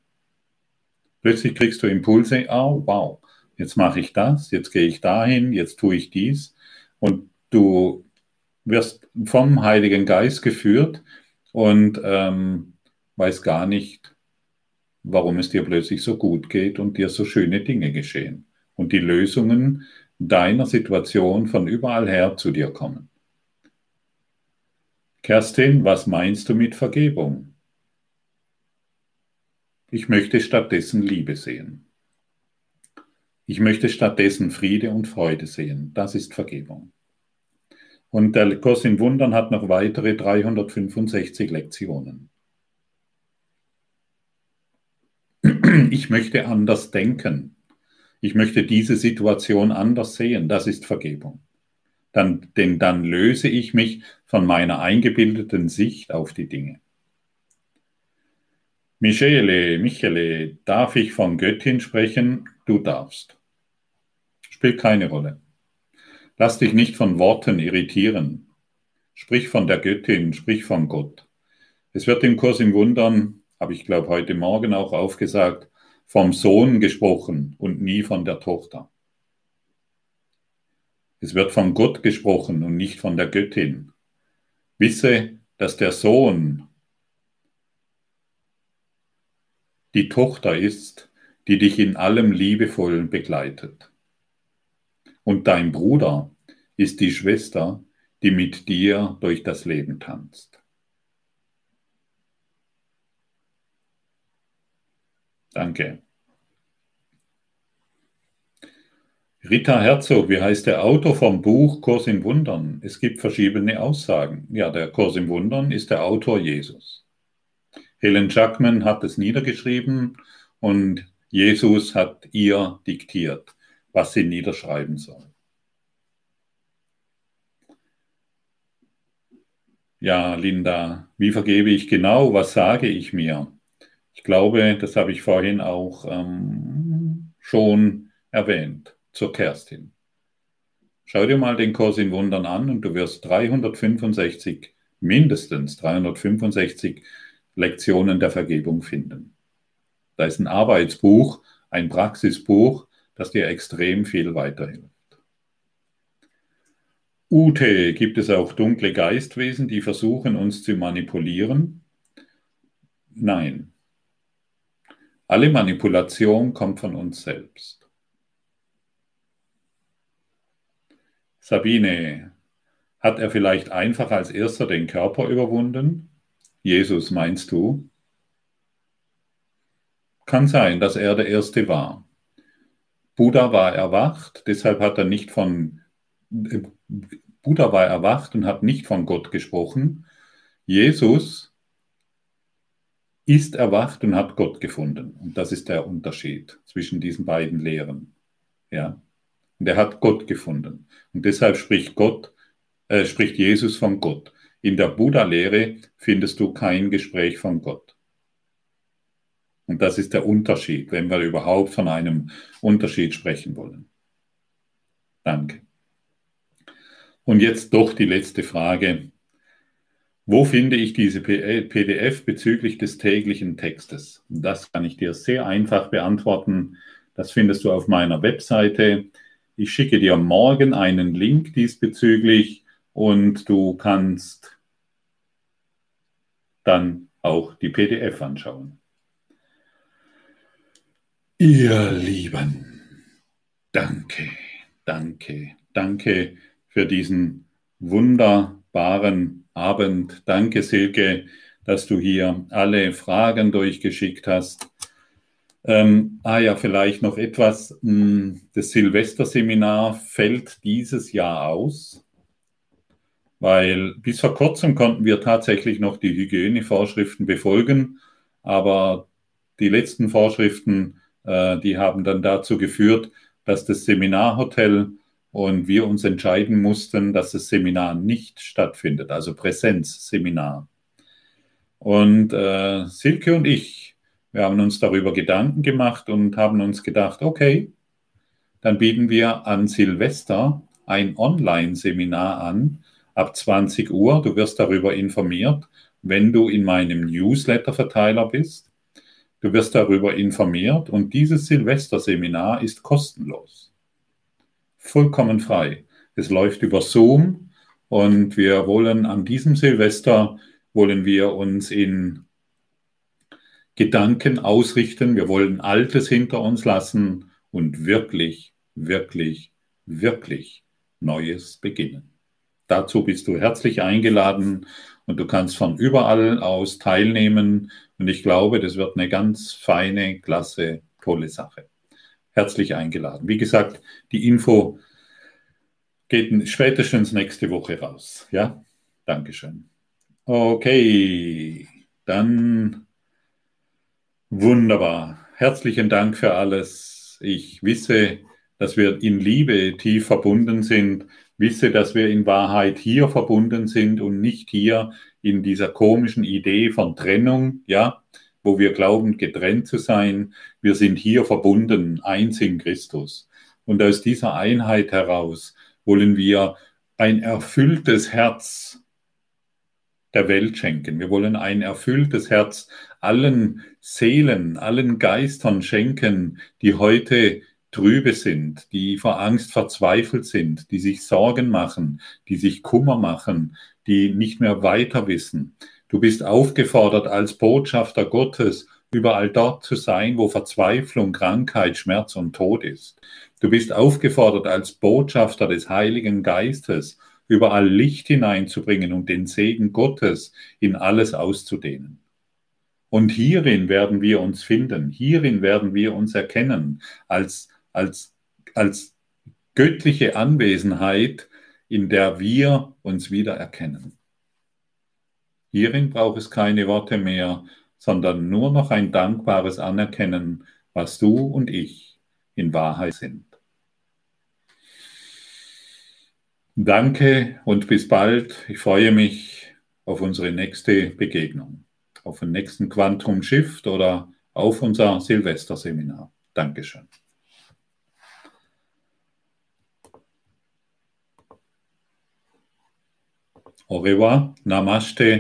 Plötzlich kriegst du Impulse, oh wow, jetzt mache ich das, jetzt gehe ich dahin, jetzt tue ich dies. Und du wirst vom Heiligen Geist geführt und ähm, weiß gar nicht, warum es dir plötzlich so gut geht und dir so schöne Dinge geschehen und die Lösungen deiner Situation von überall her zu dir kommen. Kerstin, was meinst du mit Vergebung? Ich möchte stattdessen Liebe sehen. Ich möchte stattdessen Friede und Freude sehen. Das ist Vergebung. Und der Kurs in Wundern hat noch weitere 365 Lektionen. ich möchte anders denken. Ich möchte diese Situation anders sehen. Das ist Vergebung. Dann, denn dann löse ich mich von meiner eingebildeten Sicht auf die Dinge. Michele, Michele, darf ich von Göttin sprechen? Du darfst. Spielt keine Rolle. Lass dich nicht von Worten irritieren. Sprich von der Göttin, sprich von Gott. Es wird im Kurs im Wundern habe ich glaube heute Morgen auch aufgesagt, vom Sohn gesprochen und nie von der Tochter. Es wird von Gott gesprochen und nicht von der Göttin. Wisse, dass der Sohn die Tochter ist, die dich in allem liebevoll begleitet. Und dein Bruder ist die Schwester, die mit dir durch das Leben tanzt. Danke. Rita Herzog, wie heißt der Autor vom Buch Kurs im Wundern? Es gibt verschiedene Aussagen. Ja, der Kurs im Wundern ist der Autor Jesus. Helen Jackman hat es niedergeschrieben und Jesus hat ihr diktiert, was sie niederschreiben soll. Ja, Linda, wie vergebe ich genau? Was sage ich mir? Ich glaube, das habe ich vorhin auch ähm, schon erwähnt zur Kerstin. Schau dir mal den Kurs in Wundern an und du wirst 365 mindestens 365 Lektionen der Vergebung finden. Da ist ein Arbeitsbuch, ein Praxisbuch, das dir extrem viel weiterhilft. Ute, gibt es auch dunkle Geistwesen, die versuchen, uns zu manipulieren? Nein. Alle Manipulation kommt von uns selbst. Sabine, hat er vielleicht einfach als erster den Körper überwunden? Jesus, meinst du? Kann sein, dass er der Erste war. Buddha war erwacht, deshalb hat er nicht von Buddha war erwacht und hat nicht von Gott gesprochen. Jesus ist erwacht und hat Gott gefunden. Und das ist der Unterschied zwischen diesen beiden Lehren. Ja. Und er hat Gott gefunden. Und deshalb spricht Gott, äh, spricht Jesus von Gott. In der Buddha-Lehre findest du kein Gespräch von Gott. Und das ist der Unterschied, wenn wir überhaupt von einem Unterschied sprechen wollen. Danke. Und jetzt doch die letzte Frage. Wo finde ich diese PDF bezüglich des täglichen Textes? Das kann ich dir sehr einfach beantworten. Das findest du auf meiner Webseite. Ich schicke dir morgen einen Link diesbezüglich und du kannst dann auch die PDF anschauen. Ihr Lieben, danke, danke, danke für diesen wunderbaren Abend. Danke, Silke, dass du hier alle Fragen durchgeschickt hast. Ähm, ah ja, vielleicht noch etwas. Hm, das Silvesterseminar fällt dieses Jahr aus weil bis vor kurzem konnten wir tatsächlich noch die Hygienevorschriften befolgen, aber die letzten Vorschriften, äh, die haben dann dazu geführt, dass das Seminarhotel und wir uns entscheiden mussten, dass das Seminar nicht stattfindet, also Präsenzseminar. Und äh, Silke und ich, wir haben uns darüber Gedanken gemacht und haben uns gedacht, okay, dann bieten wir an Silvester ein Online-Seminar an, ab 20 Uhr. Du wirst darüber informiert, wenn du in meinem Newsletter-Verteiler bist. Du wirst darüber informiert und dieses Silvesterseminar ist kostenlos. Vollkommen frei. Es läuft über Zoom und wir wollen an diesem Silvester, wollen wir uns in Gedanken ausrichten. Wir wollen Altes hinter uns lassen und wirklich, wirklich, wirklich Neues beginnen. Dazu bist du herzlich eingeladen und du kannst von überall aus teilnehmen. Und ich glaube, das wird eine ganz feine, klasse, tolle Sache. Herzlich eingeladen. Wie gesagt, die Info geht spätestens nächste Woche raus. Ja, Dankeschön. Okay, dann wunderbar. Herzlichen Dank für alles. Ich wisse, dass wir in Liebe tief verbunden sind wisse, dass wir in Wahrheit hier verbunden sind und nicht hier in dieser komischen Idee von Trennung, ja, wo wir glauben, getrennt zu sein. Wir sind hier verbunden, eins in Christus. Und aus dieser Einheit heraus wollen wir ein erfülltes Herz der Welt schenken. Wir wollen ein erfülltes Herz allen Seelen, allen Geistern schenken, die heute trübe sind, die vor Angst verzweifelt sind, die sich Sorgen machen, die sich Kummer machen, die nicht mehr weiter wissen. Du bist aufgefordert, als Botschafter Gottes überall dort zu sein, wo Verzweiflung, Krankheit, Schmerz und Tod ist. Du bist aufgefordert, als Botschafter des Heiligen Geistes überall Licht hineinzubringen und den Segen Gottes in alles auszudehnen. Und hierin werden wir uns finden, hierin werden wir uns erkennen als als, als göttliche Anwesenheit, in der wir uns wieder erkennen. Hierin braucht es keine Worte mehr, sondern nur noch ein dankbares Anerkennen, was du und ich in Wahrheit sind. Danke und bis bald. Ich freue mich auf unsere nächste Begegnung, auf den nächsten Quantum Shift oder auf unser Silvesterseminar. Dankeschön. おべはナマシテ